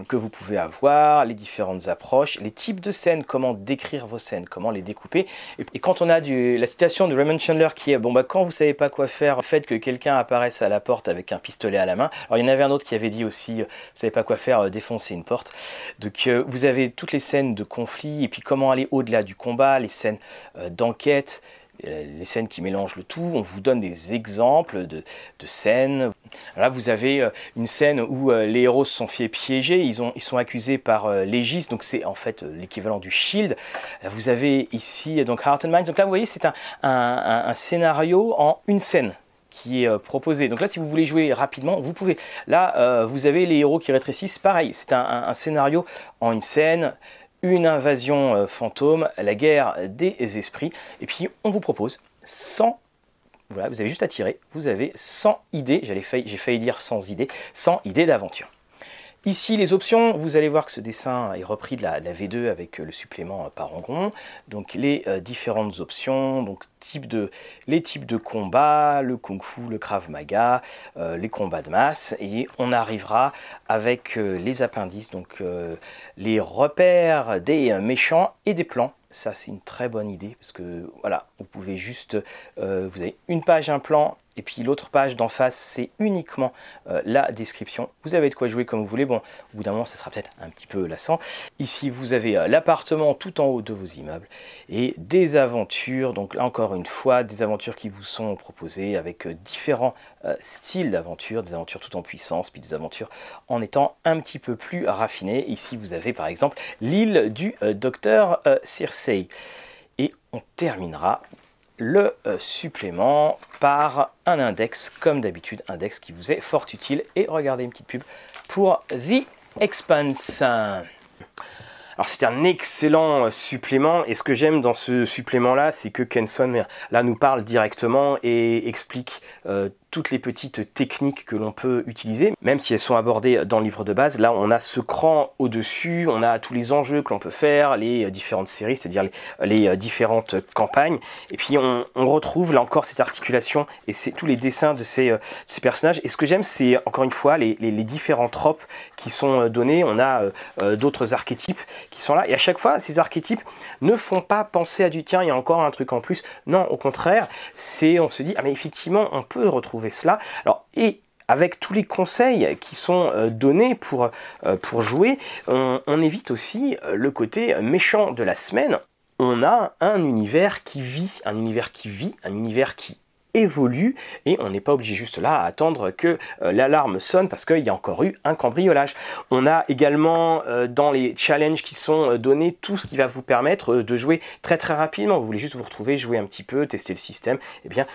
que vous pouvez avoir, les différentes approches, les types de scènes, comment décrire vos scènes, comment les découper. Et, quand on a la citation de Raymond Chandler qui est bon bah quand vous savez pas quoi faire, faites que quelqu'un apparaisse à la porte avec un pistolet à la main. Alors il y en avait un autre qui avait dit aussi euh, vous savez pas quoi faire, euh, défoncer une porte. Donc euh, vous avez toutes les scènes de conflit et puis comment aller au-delà du combat, les scènes d'enquête les scènes qui mélangent le tout. On vous donne des exemples de, scènes. Là, vous avez euh, une scène où euh, les héros se sont fait piéger. Ils, ont, ils sont accusés par l'Aegis, donc c'est en fait l'équivalent du Shield. Vous avez ici donc Heart and Minds. Donc là, vous voyez, c'est un, scénario en une scène qui est proposé. Donc là, si vous voulez jouer rapidement, vous pouvez. Là, vous avez les héros qui rétrécissent. Pareil, c'est un, scénario en une scène une invasion euh, fantôme, la guerre des esprits. Et puis on vous propose 100 voilà, vous avez juste à tirer, vous avez 100 idées, j'ai failli, failli dire 100 idées, 100 idées d'aventure. Ici, les options, vous allez voir que ce dessin est repris de la, V2 avec euh, le supplément euh, Parangon. Donc les euh, différentes options, donc type de, les types de combats, le kung fu, le krav maga, les combats de masse. Et on arrivera avec les appendices, donc les repères des méchants et des plans ça c'est une très bonne idée parce que voilà, vous pouvez juste, vous avez une page, un plan et puis l'autre page d'en face, c'est uniquement euh, la description. Vous avez de quoi jouer comme vous voulez. Bon, au bout d'un moment, ça sera peut-être un petit peu lassant. Ici, vous avez euh, l'appartement tout en haut de vos immeubles et des aventures. Donc là encore une fois, des aventures qui vous sont proposées avec euh, différents styles d'aventures, des aventures tout en puissance, puis des aventures en étant un petit peu plus raffinées. Ici, vous avez par exemple l'île du docteur Circei. Et on terminera le euh, supplément par un index, comme d'habitude, index qui vous est fort utile. Et regardez une petite pub pour The Expanse. Alors c'est un excellent euh, supplément et ce que j'aime dans ce supplément là c'est que Kenson là nous parle directement et explique euh, toutes les petites techniques que l'on peut utiliser, même si elles sont abordées dans le livre de base. Là, on a ce cran au-dessus, on a tous les enjeux que l'on peut faire, les différentes séries, c'est-à-dire les, euh, différentes campagnes. Et puis, on, retrouve là encore cette articulation et tous les dessins de ces, euh, ces, personnages. Et ce que j'aime, c'est encore une fois les, différents tropes qui sont euh, donnés. On a d'autres archétypes qui sont là. Et à chaque fois, ces archétypes ne font pas penser à du tiens, il y a encore un truc en plus. Non, au contraire, c'est on se dit, ah mais effectivement, on peut retrouver cela. Alors, et avec tous les conseils qui sont euh, donnés pour, euh, pour jouer, on, évite aussi euh, le côté méchant de la semaine. On a un univers qui vit, un univers qui vit, un univers qui évolue et on n'est pas obligé juste là à attendre que euh, l'alarme sonne parce qu'il y a encore eu un cambriolage. On a également euh, dans les challenges qui sont euh, donnés tout ce qui va vous permettre de jouer très très rapidement. Vous voulez juste vous retrouver, jouer un petit peu, tester le système, et eh bien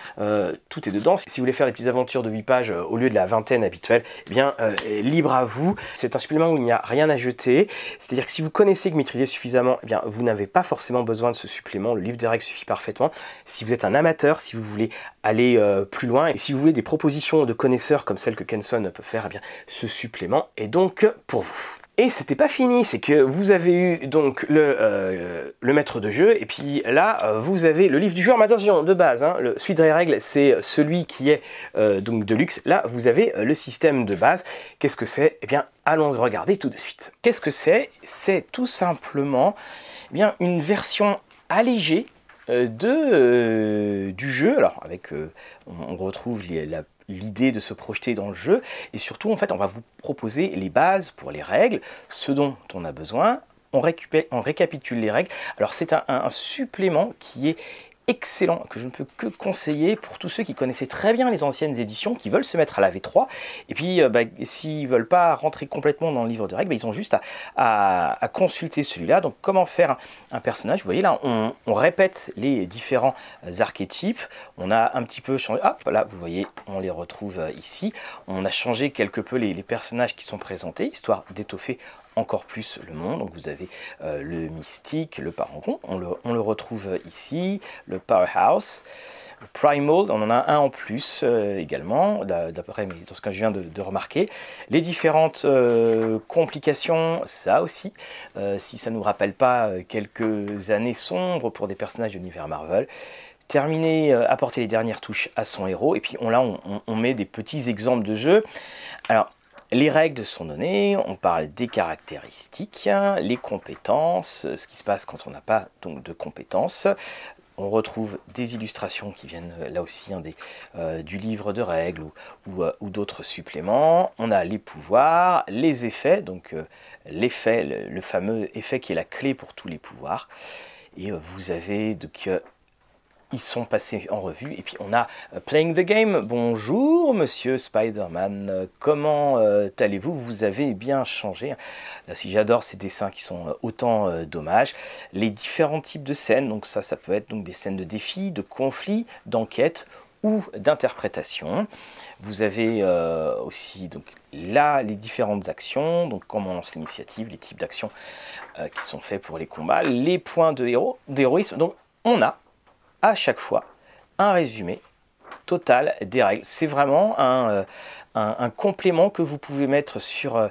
tout est dedans. Si vous voulez faire des petites aventures de 8 pages au lieu de la vingtaine habituelle, eh bien libre à vous. C'est un supplément où il n'y a rien à jeter. C'est-à-dire que si vous connaissez que maîtriser suffisamment, eh bien vous n'avez pas forcément besoin de ce supplément. Le livre des règles suffit parfaitement. Si vous êtes un amateur, si vous voulez aller euh, plus loin. Et si vous voulez des propositions de connaisseurs comme celles que Kenson peut faire, eh bien, ce supplément est donc pour vous. Et c'était pas fini, c'est que vous avez eu donc le, euh, maître de jeu, et puis là, euh, vous avez le livre du joueur, mais attention, de base, hein, le suite des règles, c'est celui qui est donc de luxe. Là, vous avez le système de base. Qu'est-ce que c'est? Eh bien, allons regarder tout de suite. Qu'est-ce que c'est? C'est tout simplement eh bien, une version allégée de, euh, du jeu. Alors, avec, euh, on, retrouve l'idée de se projeter dans le jeu et surtout en fait on va vous proposer les bases pour les règles, ce dont on a besoin. On, on récapitule les règles. Alors c'est un, supplément qui est excellent que je ne peux que conseiller pour tous ceux qui connaissaient très bien les anciennes éditions, qui veulent se mettre à la V3. Et puis, euh, bah, veulent pas rentrer complètement dans le livre de règles, bah, ils ont juste à, consulter celui-là. Donc, comment faire un, personnage? Vous voyez là, on, répète les différents archétypes. On a un petit peu changé. Hop, là, vous voyez, on les retrouve euh, ici. On a changé quelque peu les, les personnages qui sont présentés, histoire d'étoffer encore plus le monde. Donc vous avez euh, le mystique, le parangon, on le, retrouve ici, le powerhouse. Le Primal, on en a un en plus euh, également, d'après ce que je viens de, remarquer. Les différentes euh, complications, ça aussi, si ça ne nous rappelle pas quelques années sombres pour des personnages de l'univers Marvel terminer, apporter les dernières touches à son héros, et puis on, là on, on, met des petits exemples de jeu. Alors les règles sont données, on parle des caractéristiques, les compétences, ce qui se passe quand on n'a pas donc de compétences. On retrouve des illustrations qui viennent euh, là aussi hein, euh, du livre de règles euh, ou, d'autres suppléments. On a les pouvoirs, les effets, donc l'effet, le, fameux effet qui est la clé pour tous les pouvoirs. Et vous avez donc ils sont passés en revue. Et puis on a euh, Playing the Game. Bonjour Monsieur Spider-Man, comment euh, allez-vous? Vous avez bien changé. Là, si j'adore ces dessins qui sont euh, autant dommages. Les différents types de scènes, donc ça, ça peut être donc des scènes de défi, de conflit, d'enquête ou d'interprétation. Vous avez aussi donc là les différentes actions, donc comment on lance l'initiative, les types d'actions qui sont faits pour les combats, les points de héros, d'héroïsme. Donc on a à chaque fois un résumé totale des règles. C'est vraiment un, un, complément que vous pouvez mettre sur,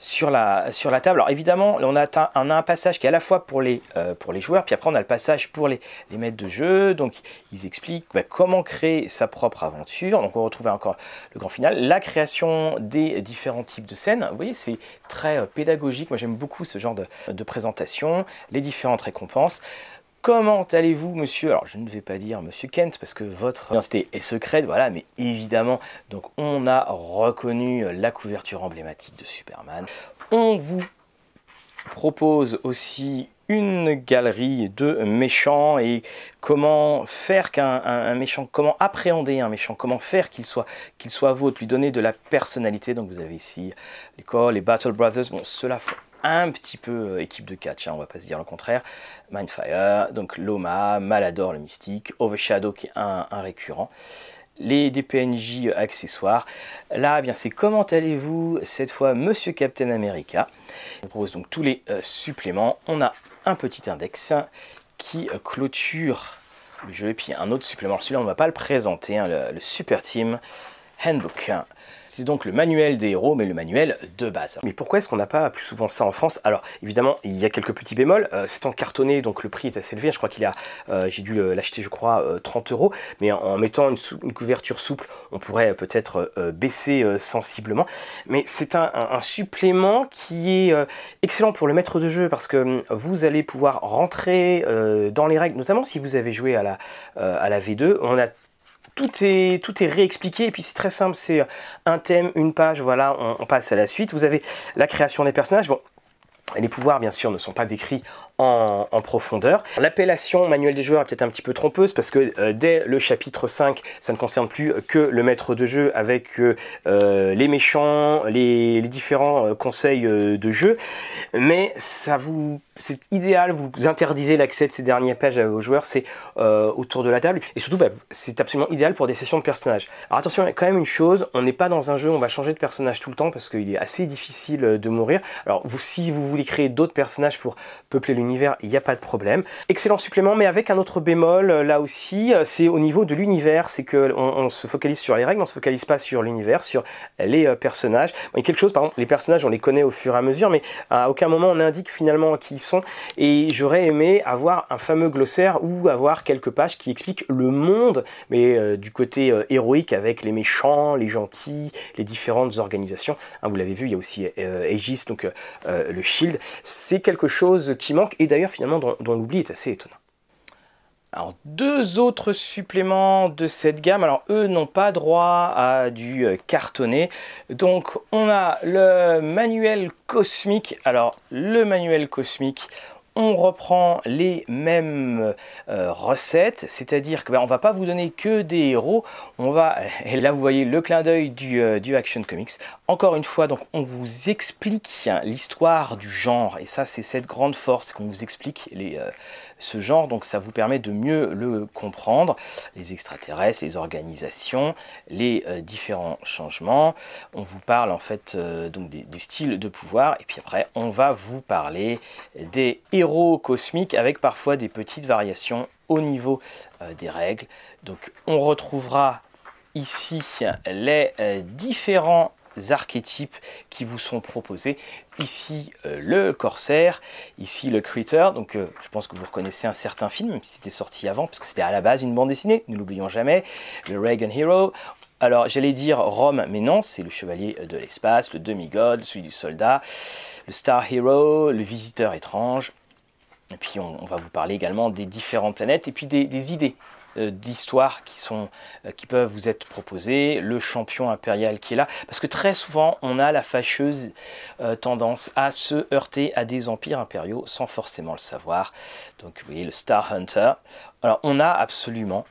sur, la, sur la table. Alors évidemment, on a, un, passage qui est à la fois pour les, pour les joueurs, puis après on a le passage pour les, les maîtres de jeu. Donc ils expliquent bah, comment créer sa propre aventure. Donc on retrouve encore le grand final. La création des différents types de scènes. Vous voyez, c'est très pédagogique. Moi j'aime beaucoup ce genre de, de présentation. Les différentes récompenses. Comment allez-vous, monsieur? Alors, je ne vais pas dire monsieur Kent parce que votre identité est secrète, voilà, mais évidemment, donc on a reconnu la couverture emblématique de Superman. On vous propose aussi une galerie de méchants et comment faire qu'un méchant, comment appréhender un méchant, comment faire qu'il soit, qu'il vôtre, lui donner de la personnalité. Donc vous avez ici les corps, les Battle Brothers, bon, cela fait un petit peu euh, équipe de catch, hein, on va pas se dire le contraire. Mindfire, donc Loma, Malador le mystique, Overshadow qui est un, récurrent. Les DPNJ accessoires. Là, eh bien c'est comment allez-vous cette fois Monsieur Captain America? On propose donc tous les euh, suppléments. On a un petit index qui clôture le jeu et puis un autre supplément. Celui-là on ne va pas le présenter, hein, le Super Team Handbook. C'est donc le manuel des héros, mais le manuel de base. Mais pourquoi est-ce qu'on n'a pas plus souvent ça en France? Alors, évidemment, il y a quelques petits bémols. Euh, c'est en cartonné, donc le prix est assez élevé. Je crois qu'il a, euh, j'ai dû l'acheter, je crois, 30 euh, euros. Mais en, mettant une, couverture souple, on pourrait peut-être baisser sensiblement. Mais c'est un, supplément qui est excellent pour le maître de jeu parce que hum, vous allez pouvoir rentrer dans les règles, notamment si vous avez joué à la, à la V2. On a tout est, tout est réexpliqué et puis c'est très simple, c'est un thème, une page, voilà, on, passe à la suite. Vous avez la création des personnages. Bon, les pouvoirs, bien sûr, ne sont pas décrits en, profondeur. L'appellation manuel des joueurs est peut-être un petit peu trompeuse parce que euh, dès le chapitre 5, ça ne concerne plus que le maître de jeu avec euh, euh, les méchants, les, différents conseils de jeu. Mais ça vous, c'est idéal, vous interdisez l'accès de ces dernières pages aux joueurs, c'est autour de la table. Et surtout, bah, c'est absolument idéal pour des sessions de personnages. Alors attention, il y a quand même une chose, on n'est pas dans un jeu, on va changer de personnage tout le temps parce qu'il est assez difficile de mourir. Alors vous, si vous voulez créer d'autres personnages pour peupler l'univers, il n'y a pas de problème. Excellent supplément, mais avec un autre bémol, euh, là aussi, euh, c'est au niveau de l'univers, c'est que on, se focalise sur les règles, on se focalise pas sur l'univers, sur les euh, personnages. il y a quelque chose, par exemple, les personnages, on les connaît au fur et à mesure, mais à aucun moment on indique finalement qui ils sont. Et j'aurais aimé avoir un fameux glossaire ou avoir quelques pages qui expliquent le monde, mais du côté héroïque avec les méchants, les gentils, les différentes organisations. Hein, vous l'avez vu, il y a aussi Aegis, donc le Shield. C'est quelque chose qui manque et d'ailleurs finalement dont, l'oubli est assez étonnant. Alors deux autres suppléments de cette gamme, alors eux n'ont pas droit à du euh, cartonné. Donc on a le manuel cosmique. Alors le manuel cosmique, on reprend les mêmes euh, recettes, c'est-à-dire que ben, on va pas vous donner que des héros, on va et là vous voyez le clin d'œil du, euh, du, Action Comics. Encore une fois, donc on vous explique l'histoire du genre et ça c'est cette grande force qu'on vous explique euh, ce genre, donc ça vous permet de mieux le comprendre, les extraterrestres, les organisations, les différents changements. On vous parle en fait donc du style de pouvoir et puis après on va vous parler des héros cosmique avec parfois des petites variations au niveau euh, des règles. Donc on retrouvera ici les euh, différents archétypes qui vous sont proposés. Ici euh, le corsaire, ici le critter. Donc je pense que vous reconnaissez un certain film, même si c'était sorti avant, parce que c'était à la base une bande dessinée, ne l'oublions jamais. Le Reagan Hero. Alors j'allais dire Rome, mais non, c'est le chevalier de l'espace, le demi-god, celui du soldat, le Star Hero, le visiteur étrange, et puis on, va vous parler également des différentes planètes et puis des, idées euh, d'histoire qui sont euh, qui peuvent vous être proposées, le champion impérial qui est là, parce que très souvent on a la fâcheuse euh, tendance à se heurter à des empires impériaux sans forcément le savoir. Donc vous voyez le Star Hunter. Alors on a absolument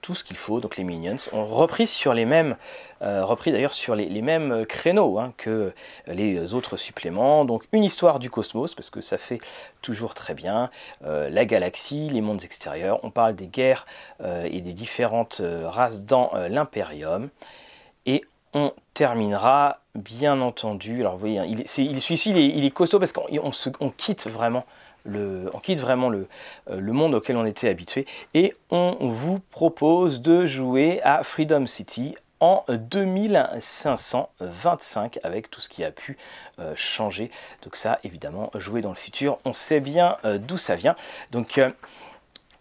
tout ce qu'il faut, donc les minions, ont repris sur les mêmes, euh, repris d'ailleurs sur les, mêmes créneaux hein, que les autres suppléments. Donc une histoire du cosmos parce que ça fait toujours très bien euh, la galaxie, les mondes extérieurs. On parle des guerres euh, et des différentes races dans l'impérium et on terminera bien entendu. Alors vous voyez, hein, il, celui-ci il est, costaud parce qu'on quitte vraiment on quitte vraiment le, euh, le, monde auquel on était habitué et on vous propose de jouer à Freedom City en 2525 avec tout ce qui a pu euh, changer. Donc ça, évidemment, jouer dans le futur, on sait bien euh, d'où ça vient. Donc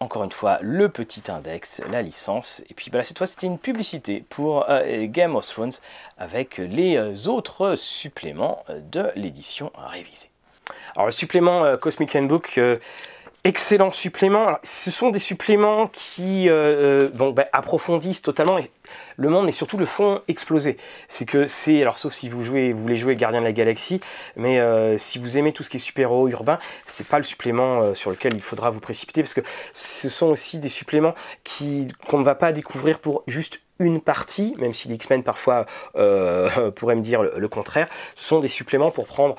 encore une fois, le petit index, la licence. Et puis cette fois, c'était une publicité pour Game of Thrones avec les autres suppléments de l'édition révisée. Alors le supplément euh, Cosmic Handbook, euh, excellent supplément. ce sont des suppléments qui euh, bah, approfondissent totalement le monde et surtout le fond explosé. C'est que c'est, alors sauf si vous jouez, vous voulez jouer Gardien de la Galaxie, mais si vous aimez tout ce qui est super-héros urbain, c'est pas le supplément sur lequel il faudra vous précipiter parce que ce sont aussi des suppléments qui qu'on ne va pas découvrir pour juste une partie, même si les X-Men parfois euh, pourraient me dire le, contraire, ce sont des suppléments pour prendre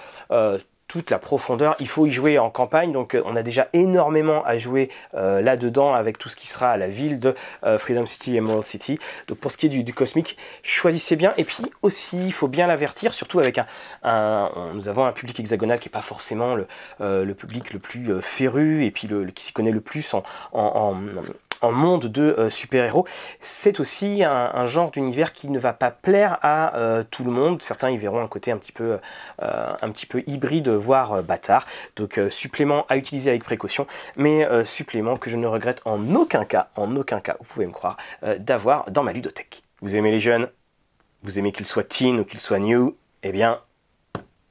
toute la profondeur. Il faut y jouer en campagne, donc euh, on a déjà énormément à jouer euh, là-dedans avec tout ce qui sera à la ville de euh, Freedom City Emerald City. Donc pour ce qui est du, cosmique, choisissez bien. Et puis aussi, il faut bien l'avertir, surtout avec un, nous avons un public hexagonal qui n'est pas forcément le, public le plus féru et puis le, qui s'y connaît le plus en monde de euh, super-héros, c'est aussi un, genre d'univers qui ne va pas plaire à euh, tout le monde. Certains y verront un côté un petit peu, euh, hybride, voire bâtard. Donc supplément à utiliser avec précaution, mais supplément que je ne regrette en aucun cas, en aucun cas, vous pouvez me croire, d'avoir dans ma ludothèque. Vous aimez les jeunes? Vous aimez qu'ils soient teen ou qu'ils soient new? Eh bien,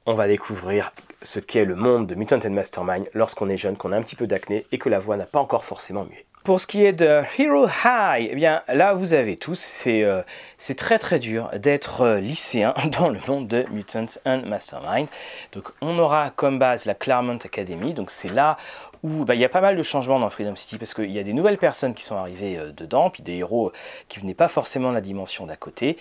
on va découvrir ce qu'est le monde de Mutant and Mastermind lorsqu'on est jeune, qu'on a un petit peu d'acné et que la voix n'a pas encore forcément mué. Pour ce qui est de Hero High, eh bien là vous avez tous, c'est euh, très très dur d'être euh, lycéen dans le monde de Mutant and Mastermind. Donc on aura comme base la Claremont Academy, donc c'est là où bah, il y a pas mal de changements dans Freedom City parce qu'il y a des nouvelles personnes qui sont arrivées euh, dedans, puis des héros qui venaient pas forcément de la dimension d'à côté.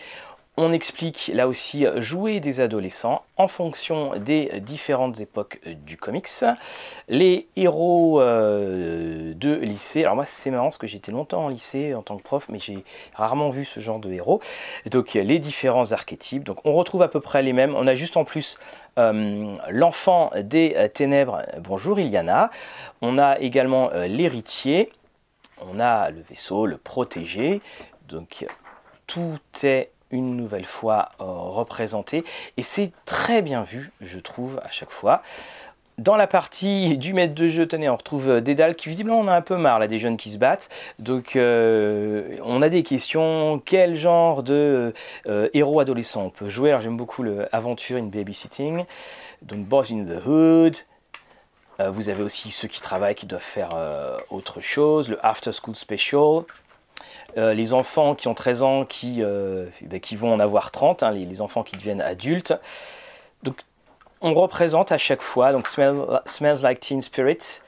On explique là aussi jouer des adolescents en fonction des différentes époques du comics. Les héros euh, de lycée, alors moi c'est marrant parce que j'étais longtemps en lycée en tant que prof, mais j'ai rarement vu ce genre de héros. Donc les différents archétypes, donc on retrouve à peu près les mêmes. On a juste en plus euh, l'enfant des ténèbres, bonjour Iliana. On a également euh, l'héritier. On a le vaisseau, le protégé. Donc tout est une nouvelle fois euh, représenté et c'est très bien vu je trouve à chaque fois dans la partie du maître de jeu, tenez, on retrouve euh, Dédale qui visiblement on a un peu marre là des jeunes qui se battent. Donc euh, on a des questions. Quel genre de héros adolescent on peut jouer? Alors j'aime beaucoup le Aventure in Babysitting. Donc Boys in the Hood. vous avez aussi ceux qui travaillent qui doivent faire autre chose. Le After School Special. Euh, les enfants qui ont 13 ans qui, euh, ben, qui vont en avoir 30, hein, les, enfants qui deviennent adultes. Donc on représente à chaque fois, donc Smells Like Teen Spirit.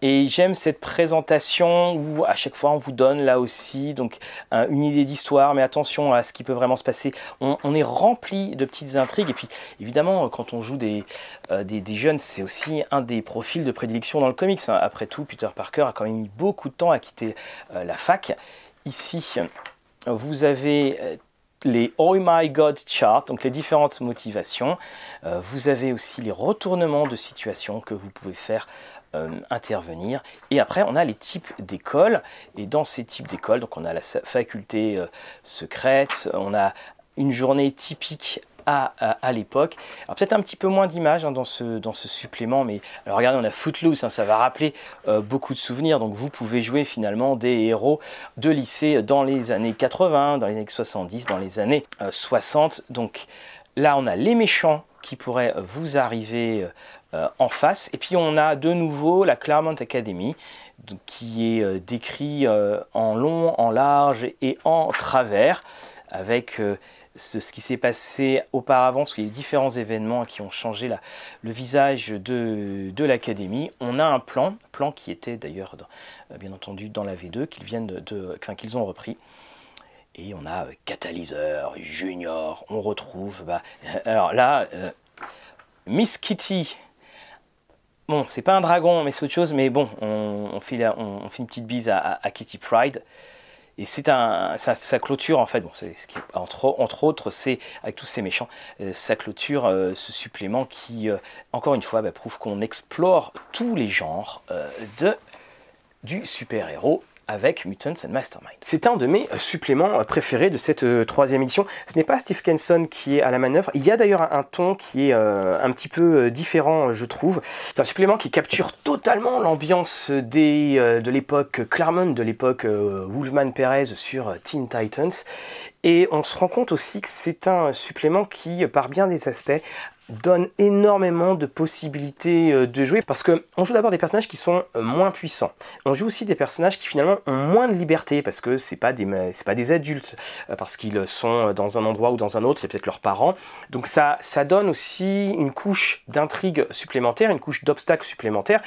Et j'aime cette présentation où à chaque fois on vous donne là aussi donc une idée d'histoire, mais attention à ce qui peut vraiment se passer. On, est rempli de petites intrigues et puis évidemment quand on joue des, euh, des, jeunes, c'est aussi un des profils de prédilection dans le comics. Hein. Après tout, Peter Parker a quand même mis beaucoup de temps à quitter la fac Ici, vous avez euh, les Oh My God chart, donc les différentes motivations. Euh, vous avez aussi les retournements de situation que vous pouvez faire euh, intervenir. Et après, on a les types d'écoles. Et dans ces types d'écoles, donc on a la faculté secrète, on a une journée typique à, l'époque. Alors peut-être un petit peu moins d'images hein, dans, ce, dans ce supplément, mais alors regardez, on a Footloose, hein, ça va rappeler euh, beaucoup de souvenirs, donc vous pouvez jouer finalement des héros de lycée dans les années 80, dans les années 70, dans les années 60. Euh, donc là, on a les méchants qui pourraient euh, vous arriver en face, et puis on a de nouveau la Claremont Academy, qui est décrit en long, en large et en travers, avec ce, qui s'est passé auparavant, y a différents événements qui ont changé le visage de, l'académie. On a un plan, plan qui était d'ailleurs euh, bien entendu dans la V2, qu'ils viennent de, qu'ils ont repris. Et on a euh, catalyseur, junior, on retrouve. Bah, alors là, euh, Miss Kitty. Bon, c'est pas un dragon, mais c'est autre chose, mais bon, on, fait, une petite bise à Kitty Pride. Et c'est un, sa, clôture en fait, bon, ce qui, entre, entre autres, c'est avec tous ces méchants, sa clôture, ce supplément qui, encore une fois, bah, prouve qu'on explore tous les genres de du super-héros avec Mutants and Mastermind. C'est un de mes suppléments préférés de cette euh, troisième édition. Ce n'est pas Steve Kenson qui est à la manœuvre. Il y a d'ailleurs un, ton qui est euh, un petit peu euh, différent, je trouve. C'est un supplément qui capture totalement l'ambiance de l'époque Claremont, de l'époque Wolfman Perez sur Teen Titans. Et on se rend compte aussi que c'est un supplément qui, par bien des aspects, donne énormément de possibilités euh, de jouer parce que on joue d'abord des personnages qui sont euh, moins puissants. On joue aussi des personnages qui finalement ont moins de liberté parce que c'est pas des c'est pas des adultes euh, parce qu'ils sont dans un endroit ou dans un autre, c'est peut-être leurs parents. Donc ça ça donne aussi une couche d'intrigue supplémentaire, une couche d'obstacles supplémentaires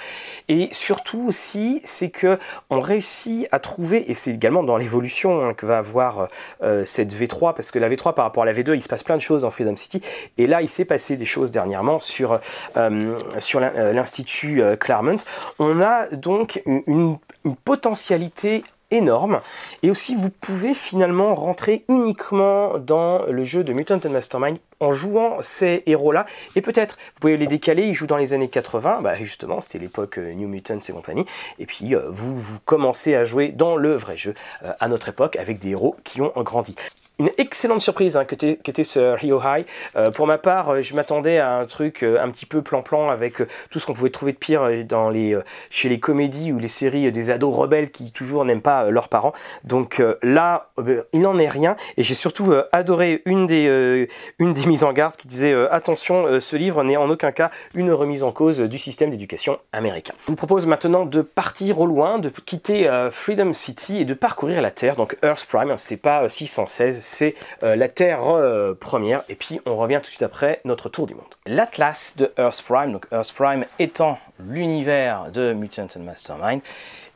et surtout aussi c'est que on réussit à trouver et c'est également dans l'évolution hein, que va avoir cette V3 parce que la V3 par rapport à la V2, il se passe plein de choses en Freedom City et là il s'est passé des dernièrement sur, euh, sur euh, l'Institut euh, Claremont. On a donc une, potentialité énorme. Et aussi, vous pouvez finalement rentrer uniquement dans le jeu de Mutant and Mastermind en jouant ces héros-là. Et peut-être, vous pouvez les décaler, ils jouent dans les années 80, bah justement, c'était l'époque New Mutants et compagnie. Et puis, vous, vous commencez à jouer dans le vrai jeu à notre époque avec des héros qui ont grandi une excellente surprise hein, que était ce Rio High. Euh, pour ma part, euh, je m'attendais à un truc euh, un petit peu plan-plan avec tout ce qu'on pouvait trouver de pire chez les comédies ou les séries des ados rebelles qui toujours n'aiment pas leurs parents. Donc là, il n'en est rien. Et j'ai surtout adoré une des mises en garde qui disait attention, ce livre n'est en aucun cas une remise en cause du système d'éducation américain. Je vous propose maintenant de partir au loin, de quitter Freedom City et de parcourir la Terre. Donc Earth Prime, hein, c'est pas 616 c'est euh, la Terre euh, première. Et puis on revient tout de suite après notre tour du monde. L'Atlas de Earth Prime, donc Earth Prime étant l'univers de Mutant Mastermind.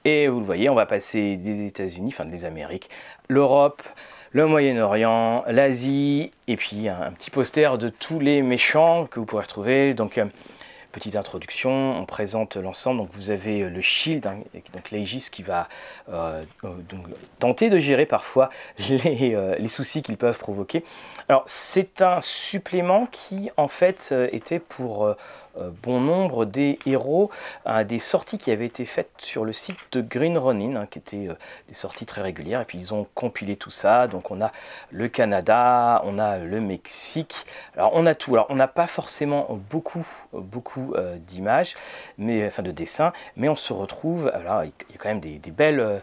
Et vous le voyez, on va passer des États-Unis, enfin des Amériques, l'Europe, le Moyen-Orient, l'Asie, et puis un, petit poster de tous les méchants que vous pourrez retrouver. Donc euh, petite introduction, on présente l'ensemble. Donc vous avez euh, le Shield, hein, donc l'Aegis qui va euh, tenter de gérer parfois les, les soucis qu'ils peuvent provoquer. Alors c'est un supplément qui en fait était pour bon nombre des héros à des sorties qui avaient été faites sur le site de Green Ronin, hein, qui étaient euh, des sorties très régulières. Et puis ils ont compilé tout ça. Donc on a le Canada, on a le Mexique. Alors on a tout. Alors on n'a pas forcément beaucoup, beaucoup euh, d'images, mais enfin de dessins, mais on se retrouve. Alors il y a quand même des, belles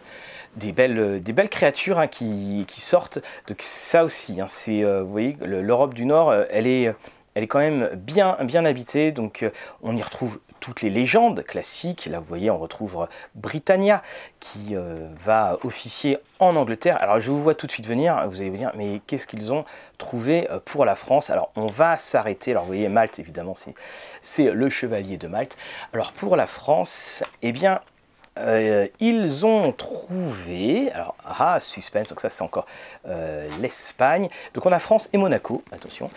des belles, des belles créatures hein, qui, sortent. Donc ça aussi, hein, c'est, vous voyez, l'Europe du Nord, elle est elle est quand même bien, bien habitée, donc euh, on y retrouve toutes les légendes classiques. Là, vous voyez, on retrouve Britannia qui euh, va officier en Angleterre. Alors, je vous vois tout de suite venir. Vous allez vous dire, mais qu'est-ce qu'ils ont trouvé euh, pour la France? Alors, on va s'arrêter. Alors, vous voyez, Malte, évidemment, c'est le chevalier de Malte. Alors, pour la France, eh bien, euh, ils ont trouvé, alors ah suspense, donc ça c'est encore euh, l'Espagne. Donc on a France et Monaco, attention.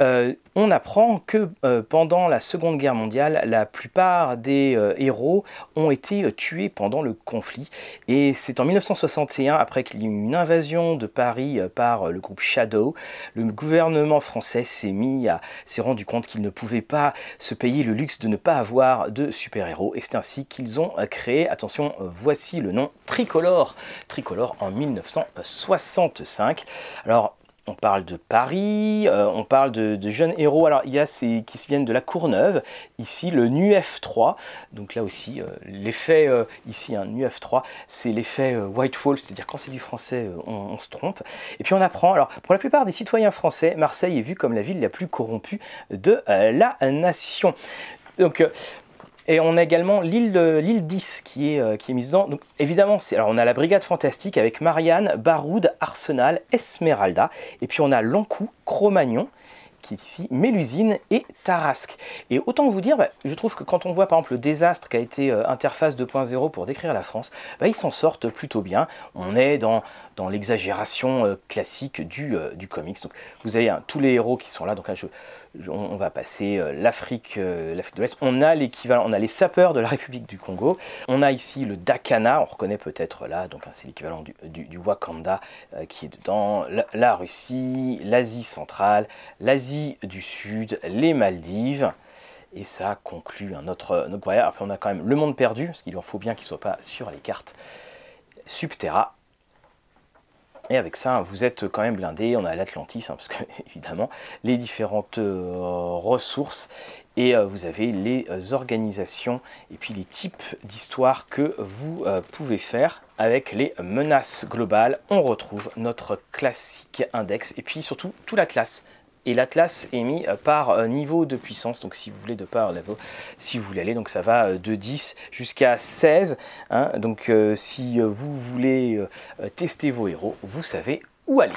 Euh, on apprend que pendant la Seconde Guerre mondiale, la plupart des héros ont été tués pendant le conflit. Et c'est en 1961, après qu'il y ait eu une invasion de Paris par le groupe Shadow, le gouvernement français s'est mis à s'est rendu compte qu'il ne pouvait pas se payer le luxe de ne pas avoir de super-héros. Et c'est ainsi qu'ils ont créé attention, euh, voici le nom Tricolore. Tricolore en 1965. Alors, on parle de Paris, euh, on parle de, jeunes héros. Alors, il y a ces qui viennent de la Courneuve. Ici, le NUF3. Donc là aussi, euh, l'effet, ici, un NUF3, c'est l'effet Whitefall, c'est-à-dire quand c'est du français, on, on, se trompe. Et puis on apprend, alors, pour la plupart des citoyens français, Marseille est vue comme la ville la plus corrompue de la nation. Donc, et on a également l'île 10 qui est, euh, qui est mise dedans. Donc évidemment, alors on a la Brigade Fantastique avec Marianne, Baroud, Arsenal, Esmeralda. Et puis on a Lancou, Cro-Magnon. qui est ici, Mélusine et Tarasque. Et autant vous dire, bah, je trouve que quand on voit par exemple le désastre qui a été euh, Interface 2.0 pour décrire la France, bah, ils s'en sortent plutôt bien. On est dans, dans l'exagération euh, classique du, du comics. Donc vous avez hein, tous les héros qui sont là. Donc là, je, on, va passer l'Afrique l'Afrique de l'Est. On a l'équivalent, on a les sapeurs de la République du Congo. On a ici le Dakana, on reconnaît peut-être là, donc hein, c'est l'équivalent du, Wakanda qui est dedans. la Russie, l'Asie centrale, l'Asie du Sud, les Maldives. Et ça conclut un autre, voyage. Après, on a quand même le monde perdu, parce qu'il en faut bien qu'il ne soit pas sur les cartes. Subterra. Et avec ça, vous êtes quand même blindé. On a l'Atlantis, hein, parce que évidemment, les différentes euh, ressources. Et euh, vous avez les euh, organisations et puis les types d'histoires que vous pouvez faire avec les menaces globales. On retrouve notre classique index et puis surtout tout l'atlas et l'Atlas est mis euh, par euh, niveau de puissance. Donc si vous voulez de par level, si vous voulez aller, donc ça va euh, de 10 jusqu'à 16. Hein. donc si vous voulez tester vos héros, vous savez où aller.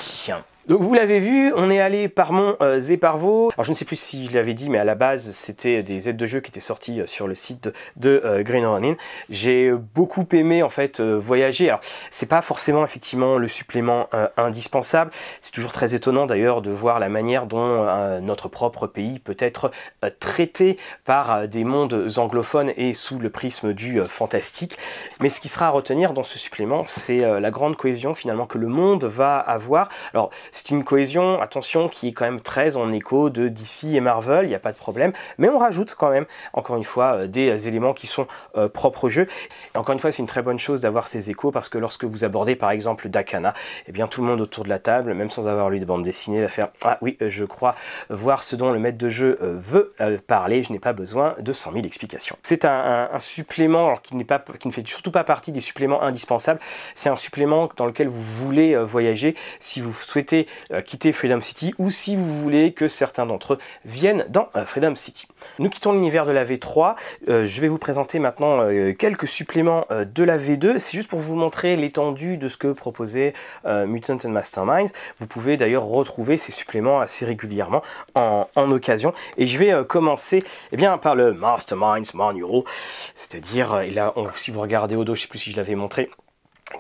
Donc vous l'avez vu, on est allé par Mont euh, Zéparvo. Alors je ne sais plus si je l'avais dit, mais à la base c'était des aides de jeu qui étaient sorties euh, sur le site de, euh, Green Ronin. J'ai beaucoup aimé en fait voyager. Alors c'est pas forcément effectivement le supplément indispensable. C'est toujours très étonnant d'ailleurs de voir la manière dont notre propre pays peut être traité par des mondes anglophones et sous le prisme du fantastique. Mais ce qui sera à retenir dans ce supplément, c'est la grande cohésion finalement que le monde va avoir. Alors c'est une cohésion, attention, qui est quand même très en écho de DC et Marvel, il n'y a pas de problème, mais on rajoute quand même, encore une fois, euh, des euh, éléments qui sont euh, propres au jeu. Et encore une fois, c'est une très bonne chose d'avoir ces échos parce que lorsque vous abordez par exemple Dakana, eh bien tout le monde autour de la table, même sans avoir lu de bande dessinée, va faire Ah oui, je crois voir ce dont le maître de jeu veut parler, je n'ai pas besoin de 100 000 explications. C'est un, supplément alors, qui, qui ne fait surtout pas partie des suppléments indispensables, c'est un supplément dans lequel vous voulez voyager si vous souhaitez quitter Freedom City ou si vous voulez que certains d'entre eux viennent dans euh, Freedom City. Nous quittons l'univers de la V3. Euh, je vais vous présenter maintenant quelques suppléments de la V2. C'est juste pour vous montrer l'étendue de ce que proposait Mutant and Masterminds. Vous pouvez d'ailleurs retrouver ces suppléments assez régulièrement en, occasion. Et je vais commencer eh bien, par le Masterminds Manual. C'est-à-dire, si vous regardez au dos, je ne sais plus si je l'avais montré,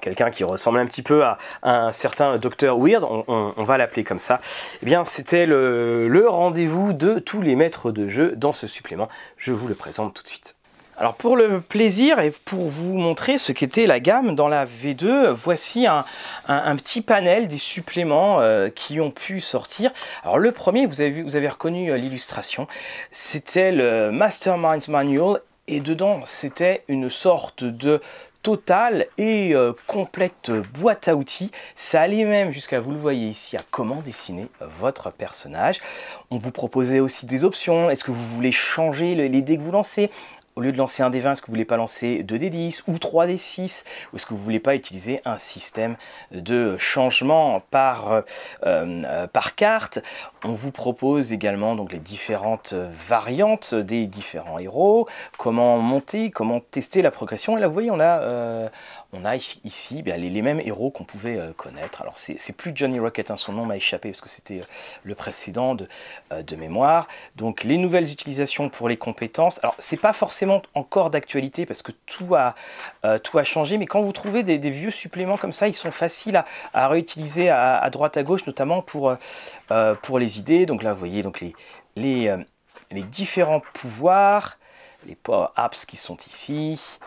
quelqu'un qui ressemble un petit peu à, un certain docteur Weird, on, va l'appeler comme ça, eh bien c'était le, rendez-vous de tous les maîtres de jeu dans ce supplément. Je vous le présente tout de suite. Alors pour le plaisir et pour vous montrer ce qu'était la gamme dans la V2, voici un, petit panel des suppléments euh, qui ont pu sortir. Alors le premier, vous avez, vu, vous avez reconnu euh, l'illustration, c'était le Masterminds Manual et dedans c'était une sorte de totale et euh, complète boîte à outils. Ça allait même jusqu'à, vous le voyez ici, à comment dessiner votre personnage. On vous proposait aussi des options. Est-ce que vous voulez changer les dés que vous lancez? Au lieu de lancer un D20, est-ce que vous voulez pas lancer 2D10 ou 3D6 Ou est-ce que vous voulez pas utiliser un système de changement par, euh, euh, par carte? On vous propose également donc les différentes variantes des différents héros, comment monter, comment tester la progression? Et là, vous voyez, on a, euh, on a ici bien, les, mêmes héros qu'on pouvait connaître. Alors, c'est plus Johnny Rocket, hein, son nom m'a échappé parce que c'était le précédent de, de mémoire. Donc, les nouvelles utilisations pour les compétences. Alors, c'est pas forcément encore d'actualité parce que tout a, euh, tout a changé. Mais quand vous trouvez des, vieux suppléments comme ça, ils sont faciles à, réutiliser à, droite à gauche, notamment pour, euh, pour les idées. Donc là, vous voyez donc les, les, euh, les différents pouvoirs, les apps qui sont ici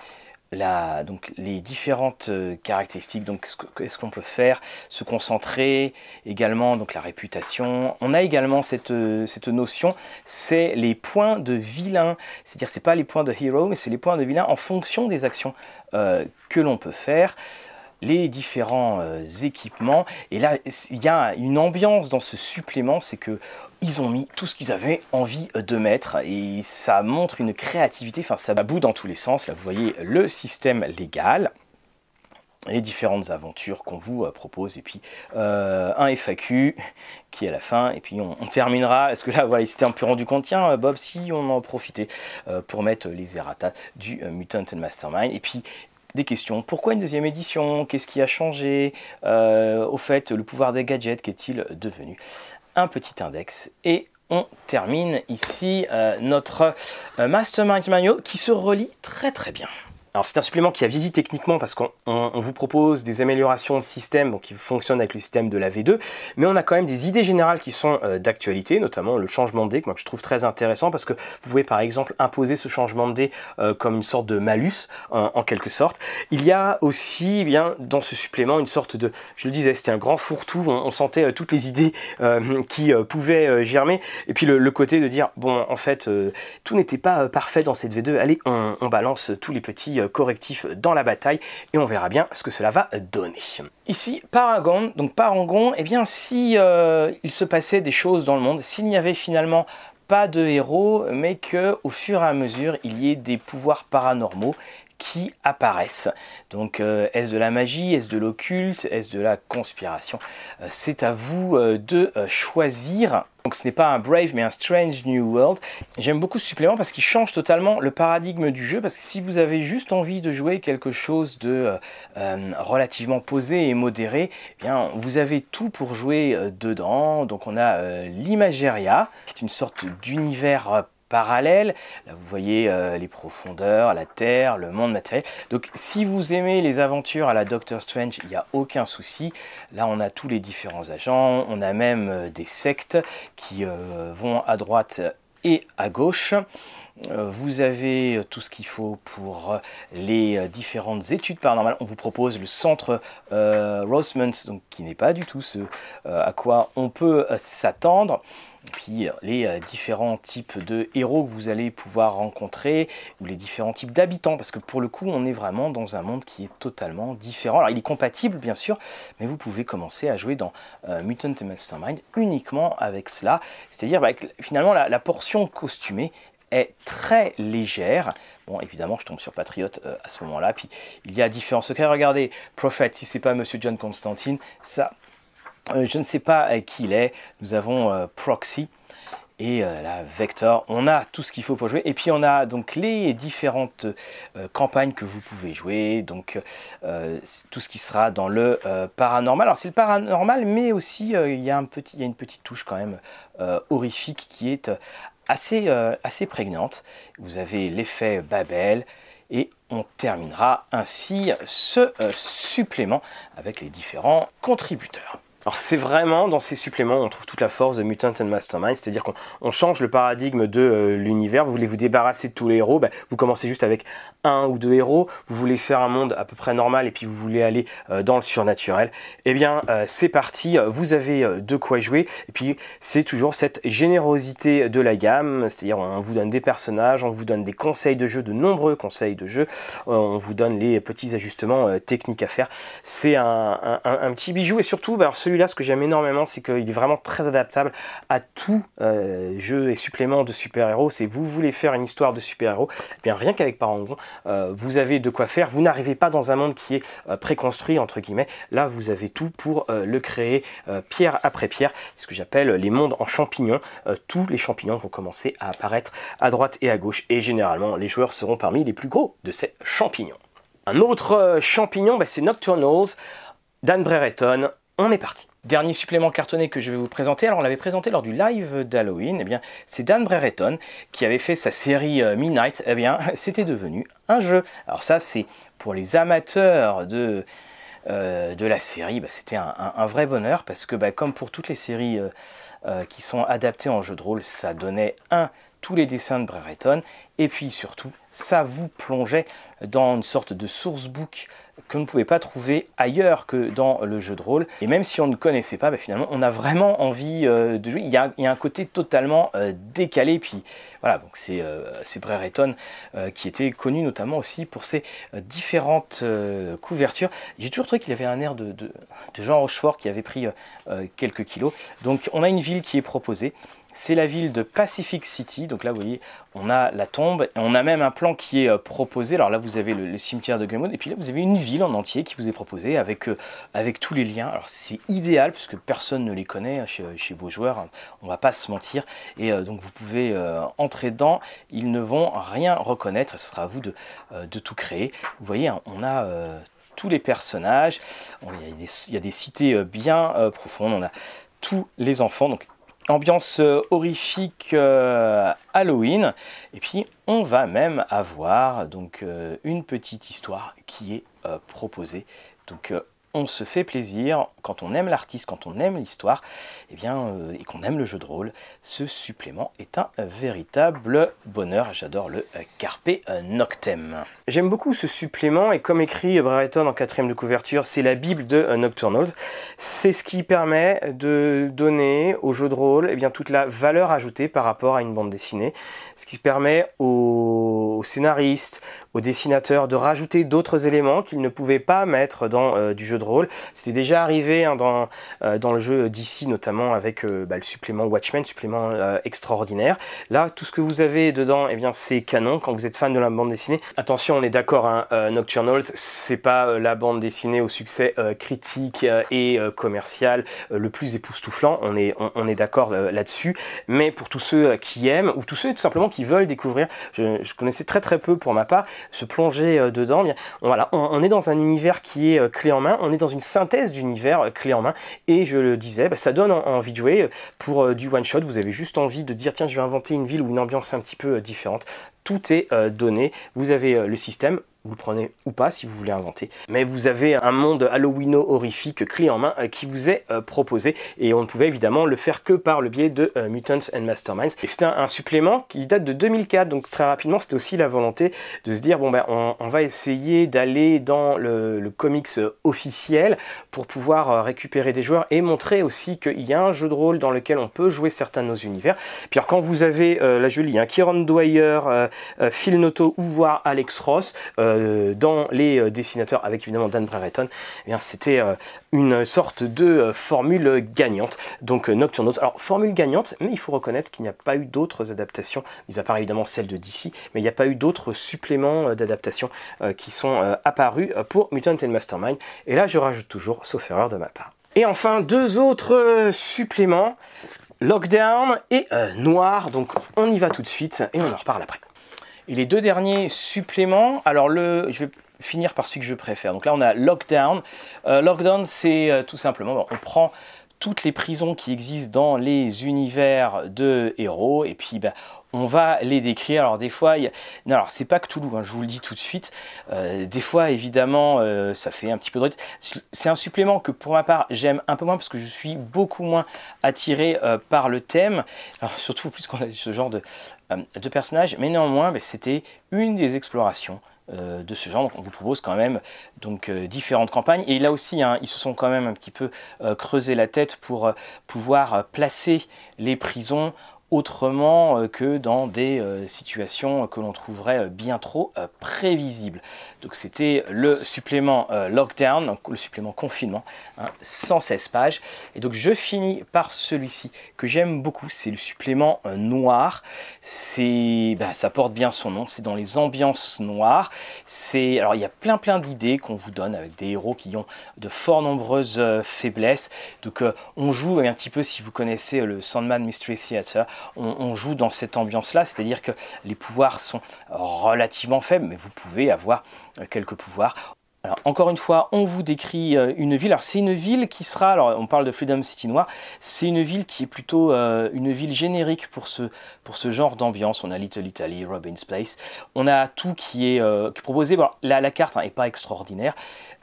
donc les différentes euh, caractéristiques, donc qu'est-ce qu'on peut faire, se concentrer, également donc la réputation. On a également cette, euh, cette notion, c'est les points de vilain, c'est-à-dire c'est pas les points de hero, mais c'est les points de vilain en fonction des actions euh, que l'on peut faire les différents équipements. Et là, il y a une ambiance dans ce supplément, c'est que ils ont mis tout ce qu'ils avaient envie euh, de mettre. Et ça montre une créativité, enfin ça bout dans tous les sens. Là, vous voyez le système légal les différentes aventures qu'on vous euh, propose. Et puis un FAQ qui est à la fin. Et puis on, terminera. Est-ce que là voilà il s'était un peu rendu compte tiens Bob si on en profitait pour mettre les errata du Mutant Mastermind. Et puis des questions. Pourquoi une deuxième édition? Qu'est-ce qui a changé? Euh, Au fait, le pouvoir des gadgets, qu'est-il devenu? Un petit index et on termine ici notre Mastermind Manual qui se relie très très bien. Alors c'est un supplément qui a vieilli techniquement parce qu'on vous propose des améliorations de système donc qui fonctionnent avec le système de la V2, mais on a quand même des idées générales qui sont euh, d'actualité, notamment le changement de dé, que moi je trouve très intéressant parce que vous pouvez par exemple imposer ce changement de dé euh, comme une sorte de malus en, quelque sorte. Il y a aussi eh bien dans ce supplément une sorte de, je le disais, c'était un grand fourre-tout, on, sentait euh, toutes les idées qui pouvaient germer, et puis le, côté de dire bon en fait tout n'était pas parfait dans cette V2, allez on, on balance tous les petits correctif dans la bataille et on verra bien ce que cela va donner. Ici, Paragon, donc Parangon, eh bien si euh, il se passait des choses dans le monde, s'il n'y avait finalement pas de héros, mais que au fur et à mesure il y ait des pouvoirs paranormaux qui apparaissent. Donc euh, est-ce de la magie, est-ce de l'occulte, est-ce de la conspiration euh, C'est à vous de choisir. Donc ce n'est pas un Brave mais un Strange New World. J'aime beaucoup ce supplément parce qu'il change totalement le paradigme du jeu. Parce que si vous avez juste envie de jouer quelque chose de euh, euh, relativement posé et modéré, eh bien vous avez tout pour jouer euh, dedans. Donc on a l'Imageria, qui est une sorte d'univers Là, vous voyez euh, les profondeurs, la Terre, le monde matériel. Donc, si vous aimez les aventures à la Doctor Strange, il n'y a aucun souci. Là, on a tous les différents agents. On a même euh, des sectes qui euh, vont à droite et à gauche. Vous avez tout ce qu'il faut pour les différentes études paranormales. On vous propose le centre Rosemont, qui n'est pas du tout ce à quoi on peut s'attendre puis euh, les euh, différents types de héros que vous allez pouvoir rencontrer, ou les différents types d'habitants, parce que pour le coup, on est vraiment dans un monde qui est totalement différent. Alors, il est compatible, bien sûr, mais vous pouvez commencer à jouer dans euh, Mutant Mastermind uniquement avec cela. C'est-à-dire, bah, finalement, la, portion costumée est très légère. Bon, évidemment, je tombe sur Patriote à ce moment-là. Puis, il y a différents secrets. Regardez, Prophet, si c'est pas Monsieur John Constantine, ça, euh, je ne sais pas euh, qui il est. Nous avons euh, Proxy et la Vector. On a tout ce qu'il faut pour jouer. Et puis on a donc les différentes campagnes que vous pouvez jouer. Donc tout ce qui sera dans le paranormal. Alors c'est le paranormal, mais aussi il, y a une petite touche quand même horrifique qui est assez prégnante. Vous avez l'effet Babel. Et on terminera ainsi ce supplément avec les différents contributeurs. Alors c'est vraiment dans ces suppléments on trouve toute la force de Mutant and Mastermind, c'est-à-dire qu'on change le paradigme de euh, l'univers. Vous voulez vous débarrasser de tous les héros, bah, vous commencez juste avec un ou deux héros. Vous voulez faire un monde à peu près normal et puis vous voulez aller euh, dans le surnaturel. Eh bien euh, c'est parti, vous avez de quoi jouer. Et puis c'est toujours cette générosité de la gamme, c'est-à-dire on vous donne des personnages, on vous donne des conseils de jeu, de nombreux conseils de jeu, on vous donne les petits ajustements techniques à faire. C'est un, petit bijou et surtout, bah, celui-là, ce que j'aime énormément, c'est qu'il est vraiment très adaptable à tout euh, jeu et supplément de super-héros. C'est vous voulez faire une histoire de super-héros, eh bien rien qu'avec Parangon, euh, vous avez de quoi faire. Vous n'arrivez pas dans un monde qui est euh, préconstruit entre guillemets. Là, vous avez tout pour le créer pierre après pierre. Ce que j'appelle les mondes en champignons. tous les champignons vont commencer à apparaître à droite et à gauche, et généralement, les joueurs seront parmi les plus gros de ces champignons. Un autre champignon, bah, c'est Nocturnals. Dan Brereton, on est parti. Dernier supplément cartonné que je vais vous présenter, alors on l'avait présenté lors du live d'Halloween, eh bien c'est Dan Brereton qui avait fait sa série euh, Midnight, eh bien c'était devenu un jeu. Alors ça c'est pour les amateurs de, euh, de la série, bah, c'était un, vrai bonheur parce que bah, comme pour toutes les séries euh, qui sont adaptées en jeu de rôle, ça donnait un tous les dessins de Brereton. Et puis surtout ça vous plongeait dans une sorte de sourcebook que vous ne pouvez pas trouver ailleurs que dans le jeu de rôle. Et même si on ne connaissait pas, bah, finalement, on a vraiment envie euh, de jouer. Il y, a, un côté totalement euh, décalé. Puis voilà, donc c'est euh, Brereton qui était connu notamment aussi pour ses différentes couvertures. J'ai toujours trouvé qu'il avait un air de, de Jean Rochefort qui avait pris quelques kilos. Donc on a une ville qui est proposée c'est la ville de Pacific City. Donc là, vous voyez, on a la tombe. Et on a même un plan qui est euh, proposé. Alors là, vous avez le, cimetière de Gumwood. Et puis là, vous avez une ville en entier qui vous est proposée avec, euh, tous les liens. Alors c'est idéal puisque personne ne les connaît hein, chez, vos joueurs. Hein. On va pas se mentir. Et euh, donc vous pouvez entrer dedans. Ils ne vont rien reconnaître. Ce sera à vous de, de tout créer. Vous voyez, hein, on a tous les personnages. il, y a des, il, y a des, cités bien profondes. On a tous les enfants. Donc ambiance horrifique Halloween. Et puis on va même avoir donc une petite histoire qui est proposée. Donc on se fait plaisir, quand on aime l'artiste, quand on aime l'histoire, et eh bien, euh, et qu'on aime le jeu de rôle, ce supplément est un véritable bonheur. J'adore le Carpe Noctem. J'aime beaucoup ce supplément, et comme écrit Brereton en quatrième de couverture, c'est la Bible de Nocturnals. C'est ce qui permet de donner au jeu de rôle eh bien, toute la valeur ajoutée par rapport à une bande dessinée. Ce qui permet aux scénaristes, aux dessinateurs de rajouter d'autres éléments qu'ils ne pouvaient pas mettre dans euh, du jeu de rôle. C'était déjà arrivé hein, dans, euh, dans le jeu d'ici, notamment avec euh, bah, le supplément Watchmen, supplément extraordinaire. Là, tout ce que vous avez dedans, eh bien, c'est canon quand vous êtes fan de la bande dessinée. Attention, on est d'accord, hein, Nocturnals, c'est pas la bande dessinée au succès critique et commercial le plus époustouflant. On est, on, est d'accord là-dessus. Mais pour tous ceux qui aiment ou tous ceux tout simplement qui veulent découvrir, je, je connaissais très très peu pour ma part se plonger euh, dedans. Voilà, on, est dans un univers qui est euh, clé en main, on est dans une synthèse d'univers euh, clé en main, et je le disais, bah, ça donne envie de jouer pour du one shot. Vous avez juste envie de dire tiens, je vais inventer une ville ou une ambiance un petit peu différente. Tout est donné. Vous avez le système, vous le prenez ou pas si vous voulez inventer. Mais vous avez un monde Halloweeno horrifique clé en main euh, qui vous est euh, proposé et on ne pouvait évidemment le faire que par le biais de euh, Mutants and Masterminds. Et c'est un, supplément qui date de 2004, donc très rapidement c'était aussi la volonté de se dire bon ben on, va essayer d'aller dans le, comics officiel pour pouvoir récupérer des joueurs et montrer aussi qu'il y a un jeu de rôle dans lequel on peut jouer certains de nos univers. Puis quand vous avez, la jolie, un Kieron Dwyer, Phil Noto ou voire Alex Ross, euh, dans les euh, dessinateurs, avec évidemment Dan Brereton, eh c'était euh, une sorte de formule gagnante. Donc Nocturnals. Alors formule gagnante, mais il faut reconnaître qu'il n'y a pas eu d'autres adaptations, mis à part évidemment celle de DC, mais il n'y a pas eu d'autres suppléments d'adaptation qui sont apparus pour Mutant and Mastermind. Et là, je rajoute toujours, sauf erreur de ma part. Et enfin, deux autres suppléments. Lockdown et Noir, donc on y va tout de suite et on en reparle après. Et les deux derniers suppléments, alors le, je vais finir par celui que je préfère. Donc là, on a Lockdown. Euh, lockdown, c'est euh, tout simplement, on prend toutes les prisons qui existent dans les univers de héros et puis ben, on va les décrire. Alors des fois, c'est pas que Toulouse, hein, je vous le dis tout de suite. Euh, des fois, évidemment, ça fait un petit peu de C'est un supplément que pour ma part j'aime un peu moins parce que je suis beaucoup moins attiré par le thème. Surtout plus qu'on a ce genre de, de personnages, mais néanmoins, ben, c'était une des explorations euh, de ce genre. On vous propose quand même donc euh, différentes campagnes. Et là aussi, hein, ils se sont quand même un petit peu creusé la tête pour pouvoir placer les prisons autrement euh, que dans des euh, situations que l'on trouverait euh, bien trop prévisibles. Donc c'était le supplément lockdown, le supplément confinement, 116 hein, pages. Et donc je finis par celui-ci que j'aime beaucoup, c'est le supplément noir. C'est, bah, ça porte bien son nom, c'est dans les ambiances noires. C'est, alors il y a plein plein d'idées qu'on vous donne avec des héros qui ont de fort nombreuses faiblesses. Donc on joue un petit peu si vous connaissez le Sandman Mystery Theater on, joue dans cette ambiance-là, c'est-à-dire que les pouvoirs sont relativement faibles, mais vous pouvez avoir euh, quelques pouvoirs. Encore une fois, on vous décrit euh, une ville. Alors, c'est une ville qui sera, alors on parle de Freedom City Noir, c'est une ville qui est plutôt euh, une ville générique pour ce, pour ce genre d'ambiance. On a Little Italy, Robin's Place, on a tout qui est, proposé. la, la, carte n'est hein, pas extraordinaire,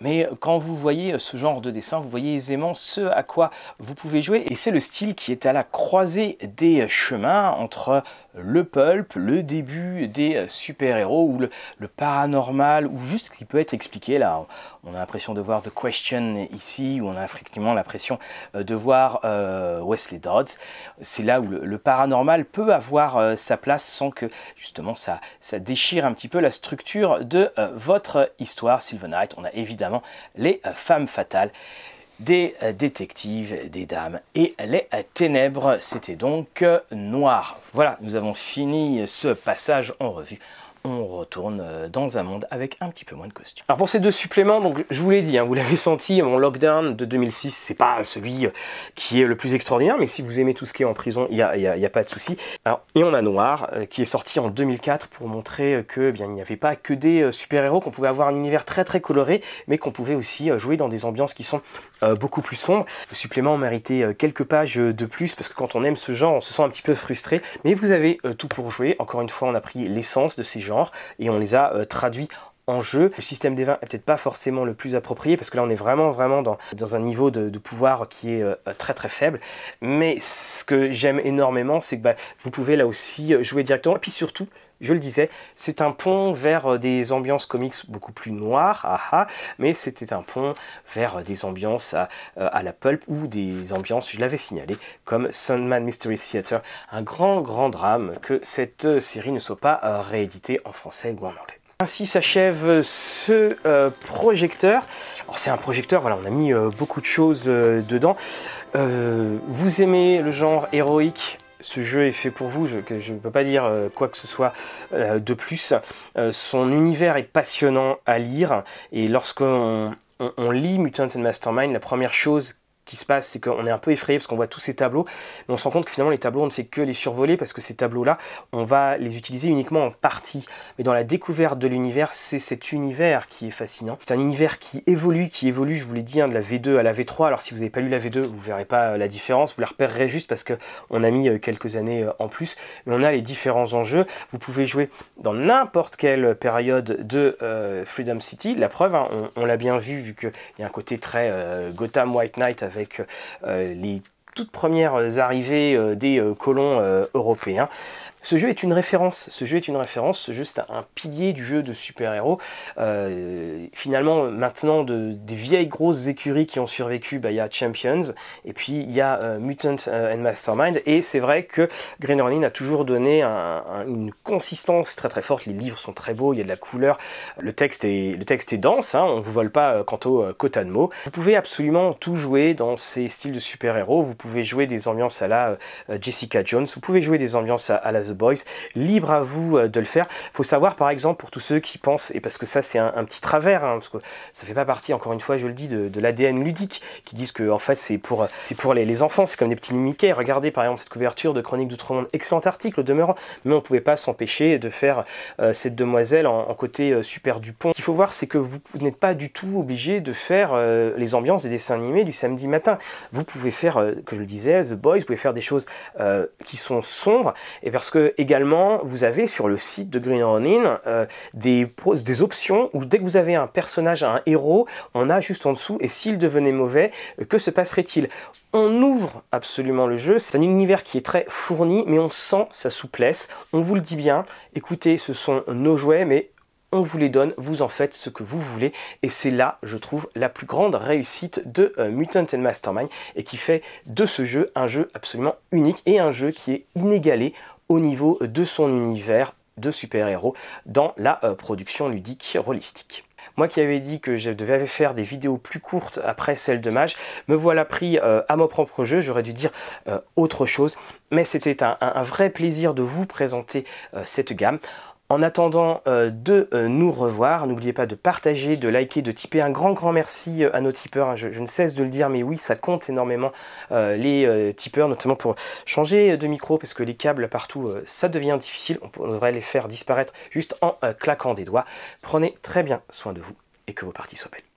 mais quand vous voyez ce genre de dessin, vous voyez aisément ce à quoi vous pouvez jouer. Et c'est le style qui est à la croisée des chemins entre le pulp, le début des super-héros, ou le, paranormal, ou juste ce qui peut être expliqué. Là, on a l'impression de voir The Question ici, où on a effectivement l'impression euh, de voir euh, Wesley Dodds. C'est là où le, paranormal peut avoir euh, sa place sans que justement ça, ça déchire un petit peu la structure de votre histoire. Silver Knight, on a évidemment les femmes fatales des détectives, des dames et les ténèbres. C'était donc noir. Voilà, nous avons fini ce passage en revue on retourne euh, dans un monde avec un petit peu moins de costumes. Alors pour ces deux suppléments, donc je vous l'ai dit, hein, vous l'avez senti, mon lockdown de 2006, c'est pas celui euh, qui est le plus extraordinaire, mais si vous aimez tout ce qui est en prison, il n'y a, pas de souci. Alors et on a Noir euh, qui est sorti en 2004 pour montrer que eh bien il n'y avait pas que des super-héros, qu'on pouvait avoir un univers très très coloré, mais qu'on pouvait aussi jouer dans des ambiances qui sont beaucoup plus sombres. Le supplément méritait quelques pages de plus parce que quand on aime ce genre, on se sent un petit peu frustré, mais vous avez tout pour jouer. Encore une fois, on a pris l'essence de ces et on les a euh, traduits en jeu. Le système des vins est peut-être pas forcément le plus approprié parce que là on est vraiment vraiment dans, un niveau de, pouvoir qui est euh, très très faible. Mais ce que j'aime énormément, c'est que bah, vous pouvez là aussi euh, jouer directement. Et puis surtout, je le disais, c'est un pont vers des ambiances comics beaucoup plus noires, aha, mais c'était un pont vers des ambiances à, la pulp ou des ambiances, je l'avais signalé, comme Sunman Mystery Theater, un grand grand drame que cette série ne soit pas rééditée en français ou en anglais. Ainsi s'achève ce euh, projecteur. Alors c'est un projecteur, voilà, on a mis euh, beaucoup de choses euh, dedans. vous aimez le genre héroïque? Ce jeu est fait pour vous, je ne peux pas dire quoi que ce soit de plus. son univers est passionnant à lire et lorsqu'on on lit Mutant and Mastermind, la première chose qui se passe, c'est qu'on est un peu effrayé parce qu'on voit tous ces tableaux, mais on se rend compte que finalement les tableaux, on ne fait que les survoler parce que ces tableaux-là, on va les utiliser uniquement en partie. Mais dans la découverte de l'univers, c'est cet univers qui est fascinant. C'est un univers qui évolue, qui évolue, je vous l'ai dit, hein, de la V2 à la V3. Alors si vous n'avez pas lu la V2, vous verrez pas euh, la différence, vous la repérerez juste parce que on a mis euh, quelques années euh, en plus. Mais on a les différents enjeux. Vous pouvez jouer dans n'importe quelle période de Freedom City. La preuve, hein, on, l'a bien vu, vu qu'il y a un côté très Gotham White Knight avec avec euh, les toutes premières arrivées euh, des euh, colons européens. Ce jeu est une référence, ce jeu est une référence, ce jeu c'est un pilier du jeu de super-héros. Euh, finalement, maintenant, de, des vieilles grosses écuries qui ont survécu, bah, il y a Champions, et puis il y a euh, Mutant euh, and Mastermind, et c'est vrai que Green Hornet a toujours donné une consistance très très forte, les livres sont très beaux, il y a de la couleur, le texte est, dense, hein, on vous vole pas quant au quota de mots. Vous pouvez absolument tout jouer dans ces styles de super-héros, vous pouvez jouer des ambiances à la Jessica Jones, vous pouvez jouer des ambiances à, à la The Boys. Libre à vous euh, de le faire. Il faut savoir, par exemple, pour tous ceux qui pensent, et parce que ça c'est un, petit travers, hein, parce que ça fait pas partie, encore une fois, je le dis, de, l'ADN ludique, qui disent que en fait c'est pour, les, enfants, c'est comme des petits Mickey. Regardez par exemple cette couverture de Chronique d'Outre-Monde, excellent article au demeurant, mais on pouvait pas s'empêcher de faire euh, cette demoiselle en, côté euh, super Dupont. Ce qu'il faut voir, c'est que vous n'êtes pas du tout obligé de faire les ambiances des dessins animés du samedi matin. Vous pouvez faire, que je le disais, The Boys, vous pouvez faire des choses qui sont sombres, et parce que également, vous avez sur le site de Green Ronin euh, des, des options où dès que vous avez un personnage, un héros, on a juste en dessous, et s'il devenait mauvais, euh, que se passerait-il? On ouvre absolument le jeu, c'est un univers qui est très fourni, mais on sent sa souplesse, on vous le dit bien, écoutez, ce sont nos jouets, mais on vous les donne, vous en faites ce que vous voulez, et c'est là, je trouve, la plus grande réussite de euh, Mutant and Mastermind, et qui fait de ce jeu un jeu absolument unique, et un jeu qui est inégalé au niveau de son univers de super-héros dans la euh, production ludique holistique. Moi qui avais dit que je devais faire des vidéos plus courtes après celle de Mage, me voilà pris euh, à mon propre jeu, j'aurais dû dire euh, autre chose, mais c'était un, vrai plaisir de vous présenter cette gamme. En attendant euh, de euh, nous revoir, n'oubliez pas de partager, de liker, de tiper. Un grand grand merci euh, à nos tipeurs. Hein. Je, ne cesse de le dire, mais oui, ça compte énormément les tipeurs, notamment pour changer de micro, parce que les câbles partout, ça devient difficile. On devrait les faire disparaître juste en claquant des doigts. Prenez très bien soin de vous et que vos parties soient belles.